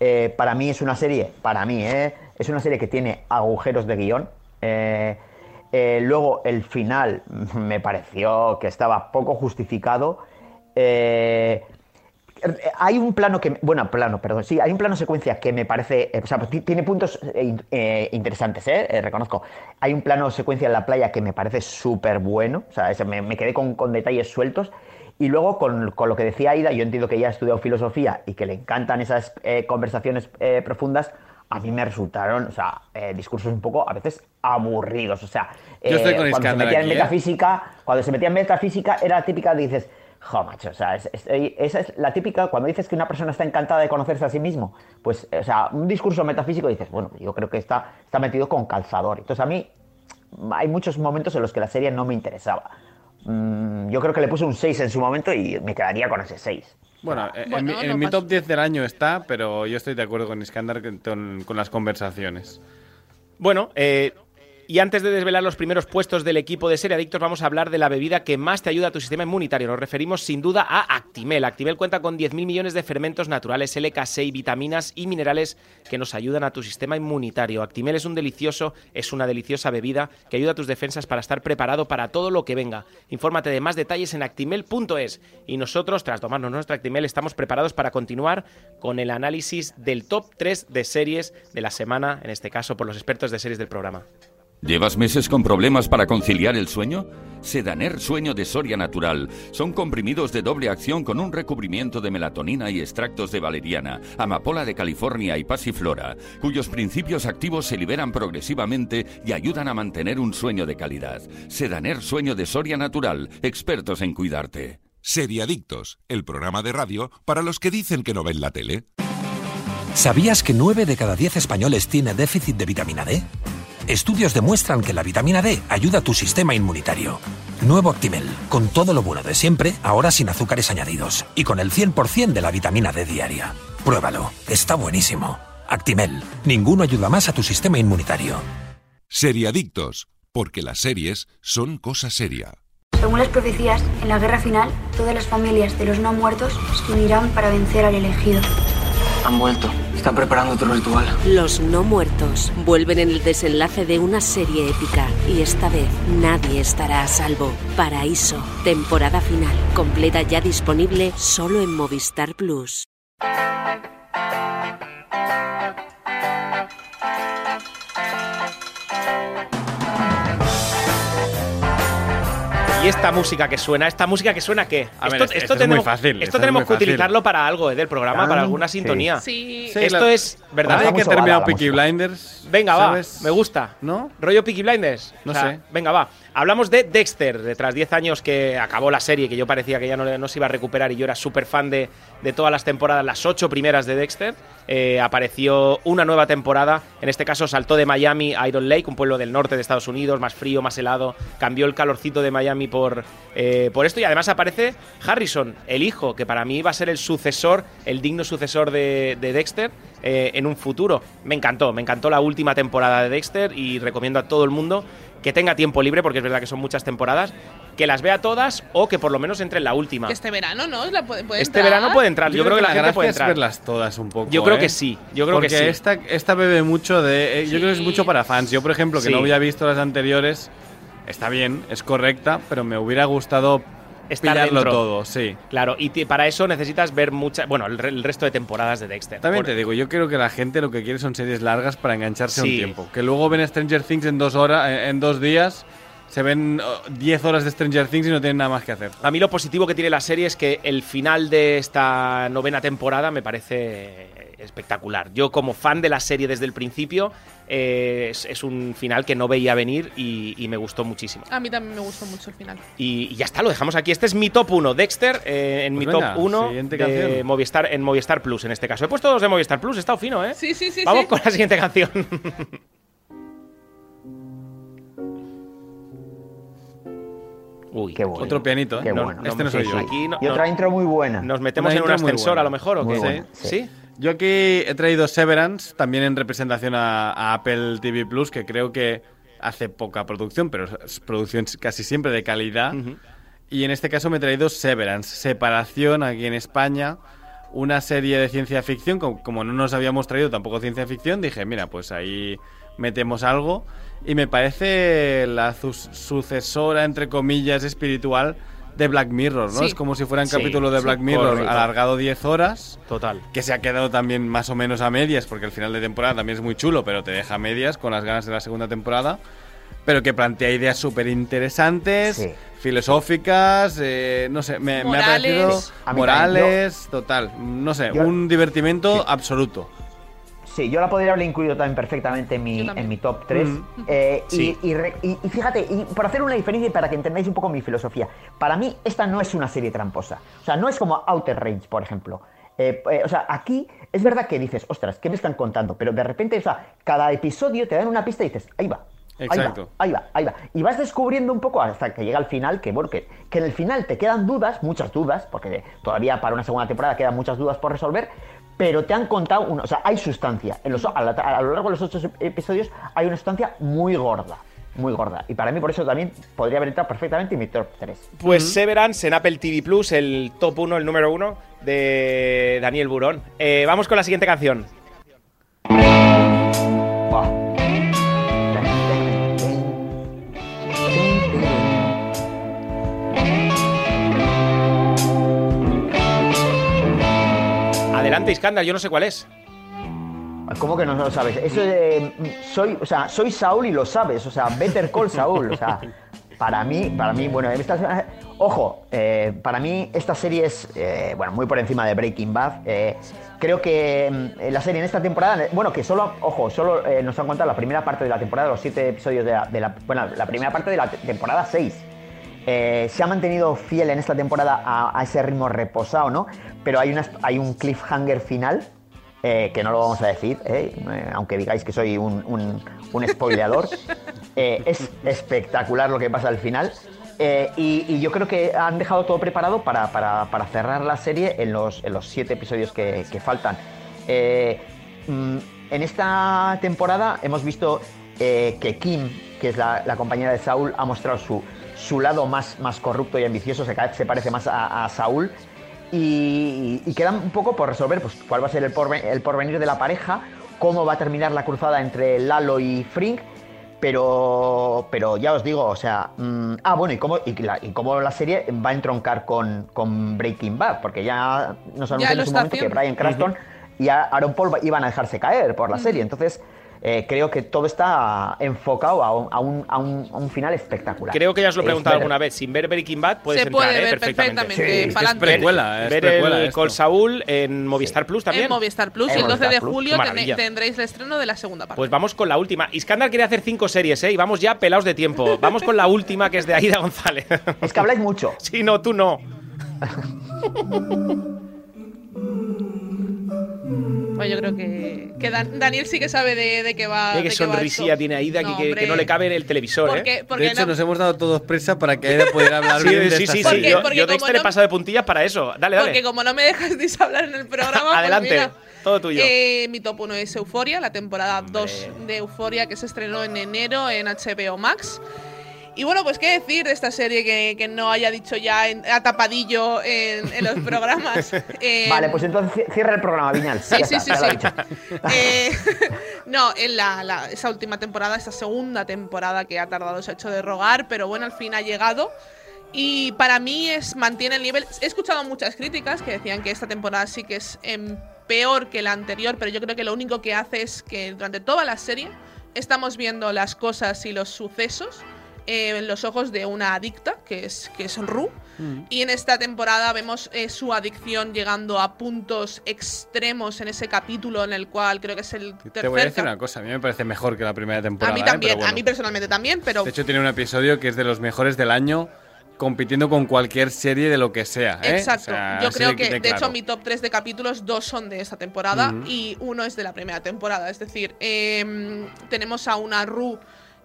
Eh, para mí es una serie, para mí, eh, es una serie que tiene agujeros de guion. luego el final me pareció que estaba poco justificado. Eh, hay un plano que. Bueno, plano, perdón. Sí, hay un plano secuencia que me parece. Eh, o sea, pues tiene puntos eh, eh, interesantes, ¿eh? Reconozco. Hay un plano secuencia en la playa que me parece súper bueno. O sea, me, quedé con, detalles sueltos. Y luego, con, lo que decía Aida, yo entiendo que ella ha estudiado filosofía y que le encantan esas conversaciones profundas. A mí me resultaron, o sea, discursos un poco a veces aburridos. O sea, cuando se metía en metafísica, cuando se metía en metafísica, era típica, dices Jo, macho, o sea, esa es la típica, cuando dices que una persona está encantada de conocerse a sí mismo, pues, o sea, un discurso metafísico dices, bueno, yo creo que está, está metido con calzador. Entonces a mí hay muchos momentos en los que la serie no me interesaba. Mm, yo creo que le puse un 6 en su momento y me quedaría con ese 6. Bueno, en, mi, top 10 del año está, pero yo estoy de acuerdo con Iskandar con, con las conversaciones. Bueno, eh, y antes de desvelar los primeros puestos del equipo de Serie Adictos, vamos a hablar de la bebida que más te ayuda a tu sistema inmunitario. Nos referimos sin duda a Actimel. Actimel cuenta con 10.000 millones de fermentos naturales, LK6, vitaminas y minerales que nos ayudan a tu sistema inmunitario. Actimel es un delicioso, es una deliciosa bebida que ayuda a tus defensas para estar preparado para todo lo que venga. Infórmate de más detalles en actimel.es. Y nosotros, tras tomarnos nuestra Actimel, estamos preparados para continuar con el análisis del top 3 de series de la semana, en este caso por los expertos de series del programa. ¿Llevas meses con problemas para conciliar el sueño? Sedaner Sueño de Soria Natural. Son comprimidos de doble acción con un recubrimiento de melatonina y extractos de valeriana, amapola de California y pasiflora, cuyos principios activos se liberan progresivamente y ayudan a mantener un sueño de calidad. Sedaner Sueño de Soria Natural, expertos en cuidarte. Seriadictos, el programa de radio para los que dicen que no ven la tele. ¿Sabías que 9 de cada 10 españoles tiene déficit de vitamina D? Estudios demuestran que la vitamina D ayuda a tu sistema inmunitario. Nuevo Actimel, con todo lo bueno de siempre, ahora sin azúcares añadidos y con el 100% de la vitamina D diaria. Pruébalo, está buenísimo. Actimel, ninguno ayuda más a tu sistema inmunitario. Seriadictos, porque las series son cosa seria. Según las profecías, en la guerra final, todas las familias de los no muertos se unirán para vencer al elegido. Han vuelto. Están preparando otro ritual. Los no muertos vuelven en el desenlace de una serie épica y esta vez nadie estará a salvo. Paraíso, temporada final, completa ya disponible solo en Movistar Plus. Y esta música que suena, esta música que suena qué? A ver, esto, esto es tenemos, muy fácil, Esto esto es tenemos muy que fácil. utilizarlo para algo eh, del programa, para alguna sintonía. Sí. Sí, esto la- es, ¿verdad? Ahora que bala, Peaky. Blinders. Venga, ¿sabes? va, me gusta. ¿No? ¿Rollo Peaky Blinders? No sé. Venga, va. Hablamos de Dexter, de tras 10 años que acabó la serie, que yo parecía que ya no, se iba a recuperar y yo era súper fan de, todas las temporadas, las ocho primeras de Dexter. Eh, apareció una nueva temporada, en este caso saltó de Miami a Iron Lake, un pueblo del norte de Estados Unidos, más frío, más helado. Cambió el calorcito de Miami por, eh, esto y además aparece Harrison, el hijo, que para mí va a ser el sucesor, el digno sucesor de, de Dexter eh, en un futuro. Me encantó, me encantó la última temporada de Dexter y recomiendo a todo el mundo que tenga tiempo libre, porque es verdad que son muchas temporadas, que las vea todas o que por lo menos entre en la última. Que este verano, ¿no? La puede, puede Este entrar. verano puede entrar, yo, creo que la, gente puede es entrar. verlas todas un poco. Yo creo ¿eh? que sí, yo creo Porque que sí. esta, esta bebe mucho de. eh, Yo creo que es mucho para fans. Yo, por ejemplo, que Sí. no había visto las anteriores, está bien, es correcta, pero me hubiera gustado Estar pillarlo dentro. todo, sí. Claro, y para eso necesitas ver mucha, bueno, el, re- el resto de temporadas de Dexter. También Por- te digo, yo creo que la gente lo que quiere son series largas para engancharse Sí. un tiempo. Que luego ven Stranger Things en dos horas, en- en dos días, se ven oh, 10 horas de Stranger Things y no tienen nada más que hacer. A mí lo positivo que tiene la serie es que el final de esta novena temporada me parece espectacular. Yo como fan de la serie desde el principio, eh, es, es un final que no veía venir y, y me gustó muchísimo. A mí también me gustó mucho el final. Y, y ya está, lo dejamos aquí. Este es mi top 1, Dexter, eh, en Pues mi venga, top 1 siguiente de canción. Movistar, en Movistar Plus en este caso. He puesto dos de Movistar Plus, he estado fino, ¿eh? Sí, sí, sí. Vamos sí. con la siguiente canción. Uy, Qué bueno. Otro pianito, ¿eh? Qué No, bueno. este no soy sí. yo. Aquí no- y otra intro muy buena. nos metemos Una en un ascensor a lo mejor, ¿o qué? buena, ¿Sí? sí. Yo aquí he traído Severance, también en representación a, a Apple TV Plus, que creo que hace poca producción, pero es producción casi siempre de calidad. Ujú. Y en este caso me he traído Severance, Separación aquí en España, una serie de ciencia ficción. Como, como no nos habíamos traído tampoco ciencia ficción, dije, mira, pues ahí metemos algo. Y me parece la su- sucesora, entre comillas, espiritual de Black Mirror, ¿no? Sí. Es como si fuera un Sí, capítulo de sí, Black Mirror correcto. alargado 10 horas Total. que se ha quedado también más o menos a medias, porque el final de temporada también es muy chulo, pero te deja a medias con las ganas de la segunda temporada, pero que plantea ideas súper interesantes, Sí. filosóficas, eh, no sé, me, me ha parecido morales, total, no sé, Yo- un divertimento absoluto. Sí, yo la podría haber incluido también perfectamente en mi, en mi top 3. Mm. Sí. y, y re- y- y fíjate, y por hacer una diferencia y para que entendáis un poco mi filosofía, para mí esta no es una serie tramposa. O sea, no es como Outer Range, por ejemplo. Eh, eh, o sea, aquí es verdad que dices, ostras, ¿qué me están contando? Pero de repente, o sea, cada episodio te dan una pista y dices, ahí va. ahí va, Exacto. Ahí va, ahí va. Y vas descubriendo un poco hasta que llega al final, que bueno, que, que en el final te quedan dudas, muchas dudas, porque todavía para una segunda temporada quedan muchas dudas por resolver, pero te han contado, una, o sea, hay sustancia. En los, a, la- a lo largo de los ocho episodios hay una sustancia muy gorda, muy gorda. Y para mí por eso también podría haber entrado perfectamente en mi top 3. Pues Severance en Apple TV Plus, el top 1, el número 1 de Daniel Burón. Eh, vamos con la siguiente canción. Adelante, Iskandar, yo no sé cuál es. ¿Cómo que no lo sabes? Eso de, soy, o sea, soy Saúl y lo sabes, o sea, Better Call Saúl, o sea, para mí, para mí, bueno, ojo, eh, para mí esta serie es, eh, bueno, muy por encima de Breaking Bad. eh, creo que mm, la serie en esta temporada, bueno, que solo, ojo, solo eh, nos han contado la primera parte de la temporada, los siete episodios de la, bueno, la primera parte de la te- temporada 6. Eh, se ha mantenido fiel en esta temporada a, a ese ritmo reposado, ¿no? Pero hay, unas, hay un cliffhanger final eh, que no lo vamos a decir, ¿eh? Aunque digáis que soy un, un, un spoileador. Es espectacular lo que pasa al final. Y, y yo creo que han dejado todo preparado para, para- para cerrar la serie en los, en los siete episodios que, que faltan. Mm, en esta temporada hemos visto que Kim, que es la, la compañera de Saúl, ha mostrado su, su lado más, más corrupto y ambicioso, se, parece más a, a Saúl. Y, y queda un poco por resolver pues, cuál va a ser el, porve- el porvenir de la pareja, cómo va a terminar la cruzada entre Lalo y Frink. Pero, pero ya os digo, o sea, mm, ah, bueno, y cómo, y, la, y cómo la serie va a entroncar con, con Breaking Bad, porque ya nos anunciaron en su momento que. Brian Cranston y Aaron Paul iban a dejarse caer por la serie. Entonces, eh, creo que todo está enfocado a un, a un, a un, a un final espectacular. Creo que ya os lo he preguntado alguna vez. Sin ver Breaking Bad puedes Se entrar puede ¿eh? ver perfectamente. perfectamente, Sí, pa'lante. es precuela, es ver precuela el esto. Col Saúl en Movistar Plus también. En Movistar Plus En y el 12 de Plus. julio ten- tendréis el estreno de la segunda parte. Pues vamos con la última. Iskandar quiere hacer cinco series, ¿eh? Y vamos ya pelados de tiempo. Vamos con la última, que es de Aida González. Es que habláis mucho. sí, no, tú no. Pues yo creo que, que Dan- Daniel sí que sabe de, de qué va. Mira qué de qué va sonrisilla tiene Aida No, que, que hombre. no le cabe en el televisor, Porque, ¿eh? porque de hecho, no- nos hemos dado todos prisa para que ella pudiera hablar Sí, bien de sí, esta sí, sí. serie. Yo, porque yo como Dexter he no- pasado de puntillas para eso. Dale, dale. Porque como no me dejasteis hablar en el programa, pues Adelante, mira. todo tuyo. Eh, mi top 1 es Euforia, la temporada 2 de Euforia que se estrenó en enero en HBO Max. Y bueno, pues qué decir de esta serie que, que no haya dicho ya en, a tapadillo en, en los programas. Eh, Vale, pues entonces ci- cierra el programa, Viñal. Sí, sí, está, sí, sí. Eh, no, en la, la- esa última temporada, esa segunda temporada que ha tardado, se ha hecho de rogar, pero bueno, al fin ha llegado. Y para mí es mantiene el nivel. He escuchado muchas críticas que decían que esta temporada sí que es em, peor que la anterior, pero yo creo que lo único que hace es que durante toda la serie estamos viendo las cosas y los sucesos eh, en los ojos de una adicta, que es, que es Rue. Y en esta temporada vemos eh, su adicción llegando a puntos extremos en ese capítulo en el cual creo que es el tercer Te voy a decir una cosa, a mí me parece mejor que la primera A temporada. mí ¿eh? también, bueno. a mí personalmente también, pero De hecho, tiene un episodio que es de los mejores del año, compitiendo con cualquier serie de lo que sea. ¿eh? Exacto. O sea, Yo creo que, de de hecho, claro. mi top 3 de capítulos, dos son de esta temporada y uno es de la primera temporada. Es decir, em, tenemos a una Ru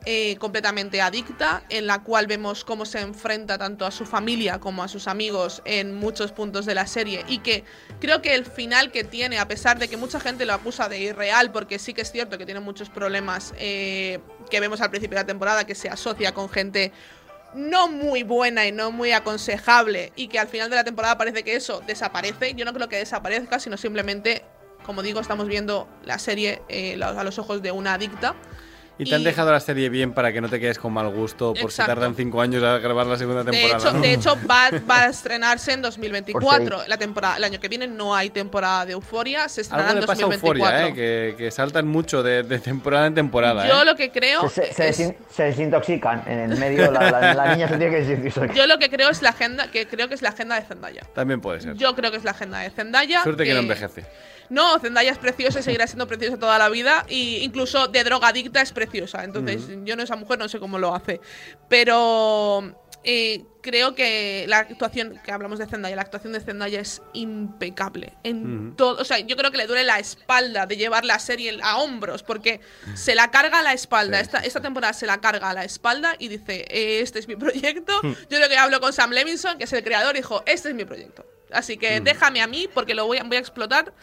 eh, completamente adicta, en la cual vemos cómo se enfrenta tanto a su familia como a sus amigos en muchos puntos de la serie. Y que creo que el final que tiene, a pesar de que mucha gente lo acusa de irreal, porque sí que es cierto que tiene muchos problemas eh, que vemos al principio de la temporada, que se asocia con gente no muy buena y no muy aconsejable y que al final de la temporada parece que eso desaparece. Yo no creo que desaparezca, sino simplemente, como digo, estamos viendo la serie eh, a los ojos de una adicta. Y te han dejado la serie bien para que no te quedes con mal gusto por si tardan cinco años a grabar la segunda De temporada. hecho, ¿no? de hecho va, va a estrenarse en Por 2024. si La temporada, el año que viene no hay temporada de Euforia, se estrenará Algo en le pasa a 2024. Euforia, ¿eh? que, que saltan mucho de, de temporada en temporada. Yo ¿eh? lo que creo Se, se- es- se desintoxican en el medio, la, la- la niña se tiene que desintoxicar. yo lo que creo es la agenda, que creo que es la agenda de Zendaya. También puede ser. Yo creo que es la agenda de Zendaya. Suerte que no envejece. No, Zendaya es preciosa y seguirá siendo preciosa toda la vida. Y incluso de drogadicta es preciosa. Entonces, yo no esa mujer no sé cómo lo hace. Pero eh, creo que la actuación, que hablamos de Zendaya, la actuación de Zendaya es impecable. En todo. O sea, yo creo que le duele la espalda de llevar la serie a hombros. Porque se la carga a la espalda. Sí, esta, esta temporada se la carga a la espalda y dice: "Eh, Este es mi proyecto. yo creo que hablo con Sam Levinson, que es el creador, y dijo: Este es mi proyecto. Así que déjame a mí porque lo voy a, voy a explotar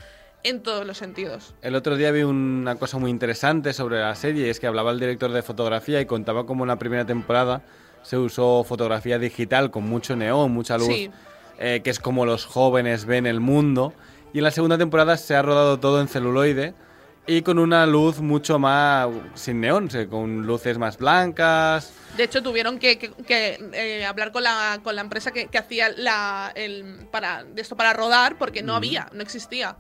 en todos los sentidos. El otro día vi una cosa muy interesante sobre la serie, es que hablaba el director de fotografía y contaba cómo en la primera temporada se usó fotografía digital con mucho neón, mucha luz, Sí. eh, que es como los jóvenes ven el mundo. Y en la segunda temporada se ha rodado todo en celuloide y con una luz mucho más sin neón, con luces más blancas. De hecho, tuvieron que, que- que, eh, hablar con la, con la empresa que, que hacía la, el, para, esto para rodar porque no había, no existía.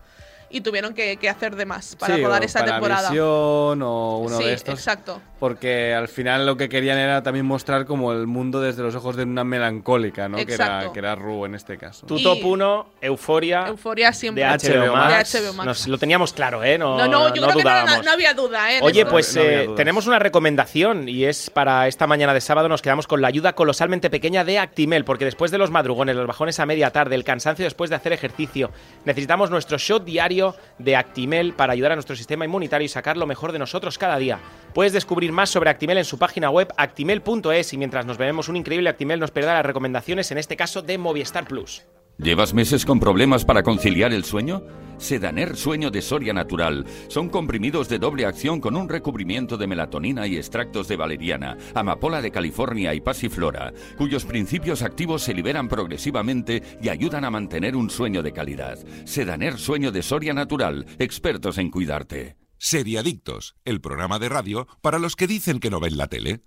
Y tuvieron que, que hacer de más para Sí, rodar o esa para temporada. Visión o uno sí, de estos. exacto. Porque al final lo que querían era también mostrar como el mundo desde los ojos de una melancólica, ¿no? Que era, que era Ru en este caso. Tu Y- top 1, Euforia. Euforia siempre. de HBO, Max. De HBO Max. Nos- lo teníamos claro, ¿eh? No, no, no, yo creo que no, no había duda, ¿eh? Oye, pues No eh, tenemos una recomendación y es para esta mañana de sábado nos quedamos con la ayuda colosalmente pequeña de Actimel, porque después de los madrugones, los bajones a media tarde, el cansancio después de hacer ejercicio, necesitamos nuestro shot diario de Actimel para ayudar a nuestro sistema inmunitario y sacar lo mejor de nosotros cada día. Puedes descubrir más sobre Actimel en su página web actimel.es y mientras nos bebemos un increíble Actimel nos perderá las recomendaciones, en este caso de Movistar Plus. ¿Llevas meses con problemas para conciliar el sueño? Sedaner Sueño de Soria Natural. Son comprimidos de doble acción con un recubrimiento de melatonina y extractos de valeriana, amapola de California y pasiflora, cuyos principios activos se liberan progresivamente y ayudan a mantener un sueño de calidad. Sedaner Sueño de Soria Natural. Expertos en cuidarte. Seriadictos, el programa de radio para los que dicen que no ven la tele.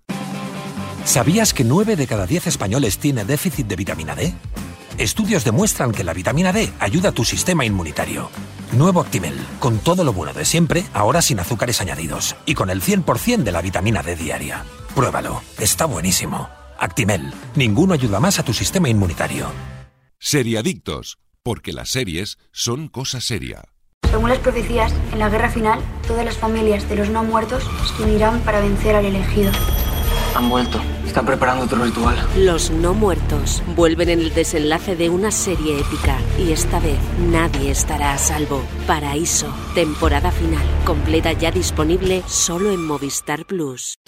¿Sabías que 9 de cada 10 españoles tiene déficit de vitamina D? Estudios demuestran que la vitamina D ayuda a tu sistema inmunitario. Nuevo Actimel, con todo lo bueno de siempre, ahora sin azúcares añadidos y con el 100% de la vitamina D diaria. Pruébalo, está buenísimo. Actimel, ninguno ayuda más a tu sistema inmunitario. Seriadictos, porque las series son cosa seria. Según las profecías, en la guerra final, todas las familias de los no muertos se unirán para vencer al elegido. Han vuelto. Están preparando otro ritual. Los no muertos vuelven en el desenlace de una serie épica y esta vez nadie estará a salvo. Paraíso, temporada final, completa ya disponible solo en Movistar Plus.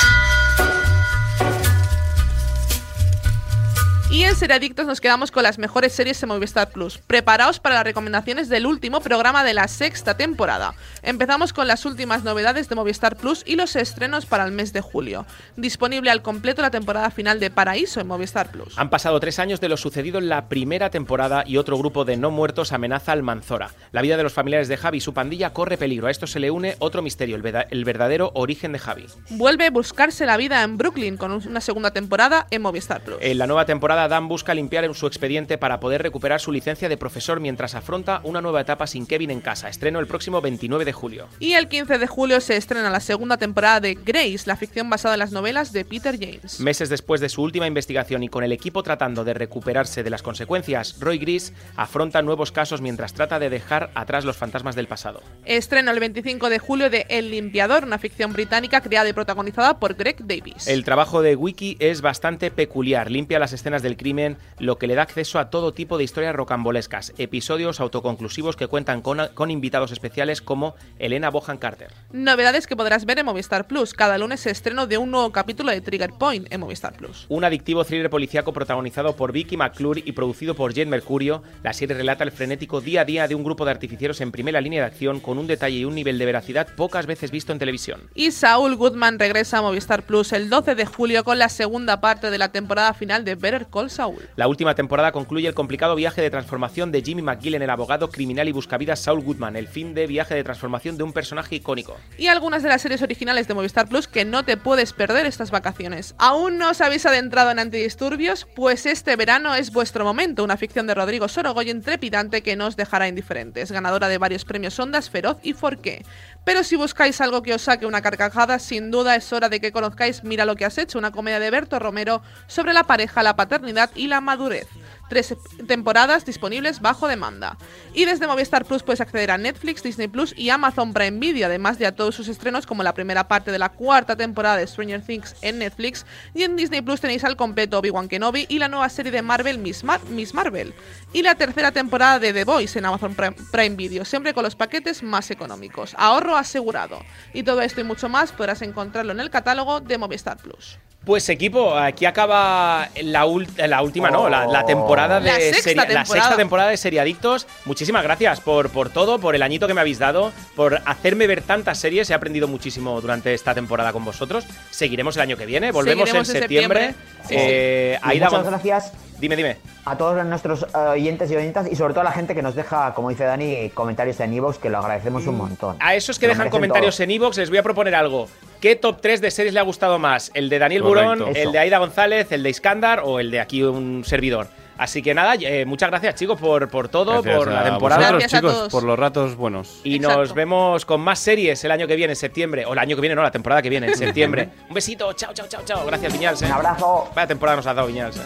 Y en Seriadictos nos quedamos con las mejores series en Movistar Plus. Preparaos para las recomendaciones del último programa de la sexta temporada. Empezamos con las últimas novedades de Movistar Plus y los estrenos para el mes de julio. Disponible al completo la temporada final de Paraíso en Movistar Plus. Han pasado tres años de lo sucedido en la primera temporada y otro grupo de no muertos amenaza al Manzora. La vida de los familiares de Javi y su pandilla corre peligro. A esto se le une otro misterio, el verdadero origen de Javi. Vuelve a buscarse la vida en Brooklyn con una segunda temporada en Movistar Plus. En la nueva temporada, Dan busca limpiar en su expediente para poder recuperar su licencia de profesor mientras afronta una nueva etapa sin Kevin en casa. Estreno el próximo 29 de julio. Y el 15 de julio se estrena la segunda temporada de Grace, la ficción basada en las novelas de Peter James. Meses después de su última investigación y con el equipo tratando de recuperarse de las consecuencias, Roy Gris afronta nuevos casos mientras trata de dejar atrás los fantasmas del pasado. Estreno el 25 de julio de El Limpiador, una ficción británica creada y protagonizada por Greg Davis. El trabajo de Wiki es bastante peculiar, limpia las escenas del crimen, lo que le da acceso a todo tipo de historias rocambolescas, episodios autoconclusivos que cuentan con, con invitados especiales como Elena Bohan Carter. Novedades que podrás ver en Movistar Plus. Cada lunes se estreno de un nuevo capítulo de Trigger Point en Movistar Plus. Un adictivo thriller policíaco protagonizado por Vicky McClure y producido por Jen Mercurio, la serie relata el frenético día a día de un grupo de artificieros en primera línea de acción con un detalle y un nivel de veracidad pocas veces visto en televisión. Y Saul Goodman regresa a Movistar Plus el 12 de julio con la segunda parte de la temporada final de Better Call Saul. La última temporada concluye el complicado viaje de transformación de Jimmy McGill en el abogado criminal y buscavidas Saul Goodman, el fin de viaje de transformación de un personaje icónico. Y algunas de las series originales de Movistar Plus que no te puedes perder estas vacaciones. ¿Aún no os habéis adentrado en antidisturbios? Pues este verano es vuestro momento, una ficción de Rodrigo Sorogoyen trepidante que no os dejará indiferentes, ganadora de varios premios Ondas, Feroz y Forqué. Pero si buscáis algo que os saque una carcajada, sin duda es hora de que conozcáis Mira lo que has hecho, una comedia de Berto Romero sobre la pareja, la paternidad y la madurez. Tres temporadas disponibles bajo demanda. Y desde Movistar Plus puedes acceder a Netflix, Disney Plus y Amazon Prime Video, además de a todos sus estrenos como la primera parte de la cuarta temporada de Stranger Things en Netflix. Y en Disney Plus tenéis al completo Obi-Wan Kenobi y la nueva serie de Marvel Miss, Miss Marvel. Y la tercera temporada de The Voice en Amazon Prime Video, siempre con los paquetes más económicos. Ahorro asegurado. Y todo esto y mucho más podrás encontrarlo en el catálogo de Movistar Plus. Pues equipo, aquí acaba la, la última, no, la, la temporada de La sexta serie- la temporada. sexta temporada de Seriadictos. Muchísimas gracias por, por todo, por el añito que me habéis dado, por hacerme ver tantas series. He aprendido muchísimo durante esta temporada con vosotros. Seguiremos el año que viene, volvemos en en septiembre. septiembre. Sí, Eh, Y Aida muchas gracias Dime, dime. a todos nuestros eh, oyentes y oyentas y sobre todo a la gente que nos deja, como dice Dani, comentarios en iVoox, que lo agradecemos un montón. A esos que dejan comentarios todos. en Evox les voy a proponer algo. ¿Qué top 3 de series le ha gustado más? ¿El de Daniel Correcto. el de Aida González, el de Iskandar o el de aquí un servidor? Así que nada, eh, muchas gracias chicos por, por todo, Gracias por la temporada. vosotros, Gracias a chicos, todos. por los ratos buenos. Y Exacto. nos vemos con más series el año que viene, en septiembre. O el año que viene, no, la temporada que viene, en septiembre. Un besito, chao, chao, chao, chao. Gracias, Viñals. eh. Un abrazo. Vaya temporada nos ha dado Viñals. eh.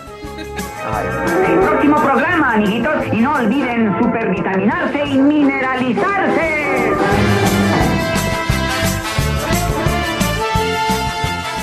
El próximo programa, amiguitos, y no olviden supervitaminarse y mineralizarse.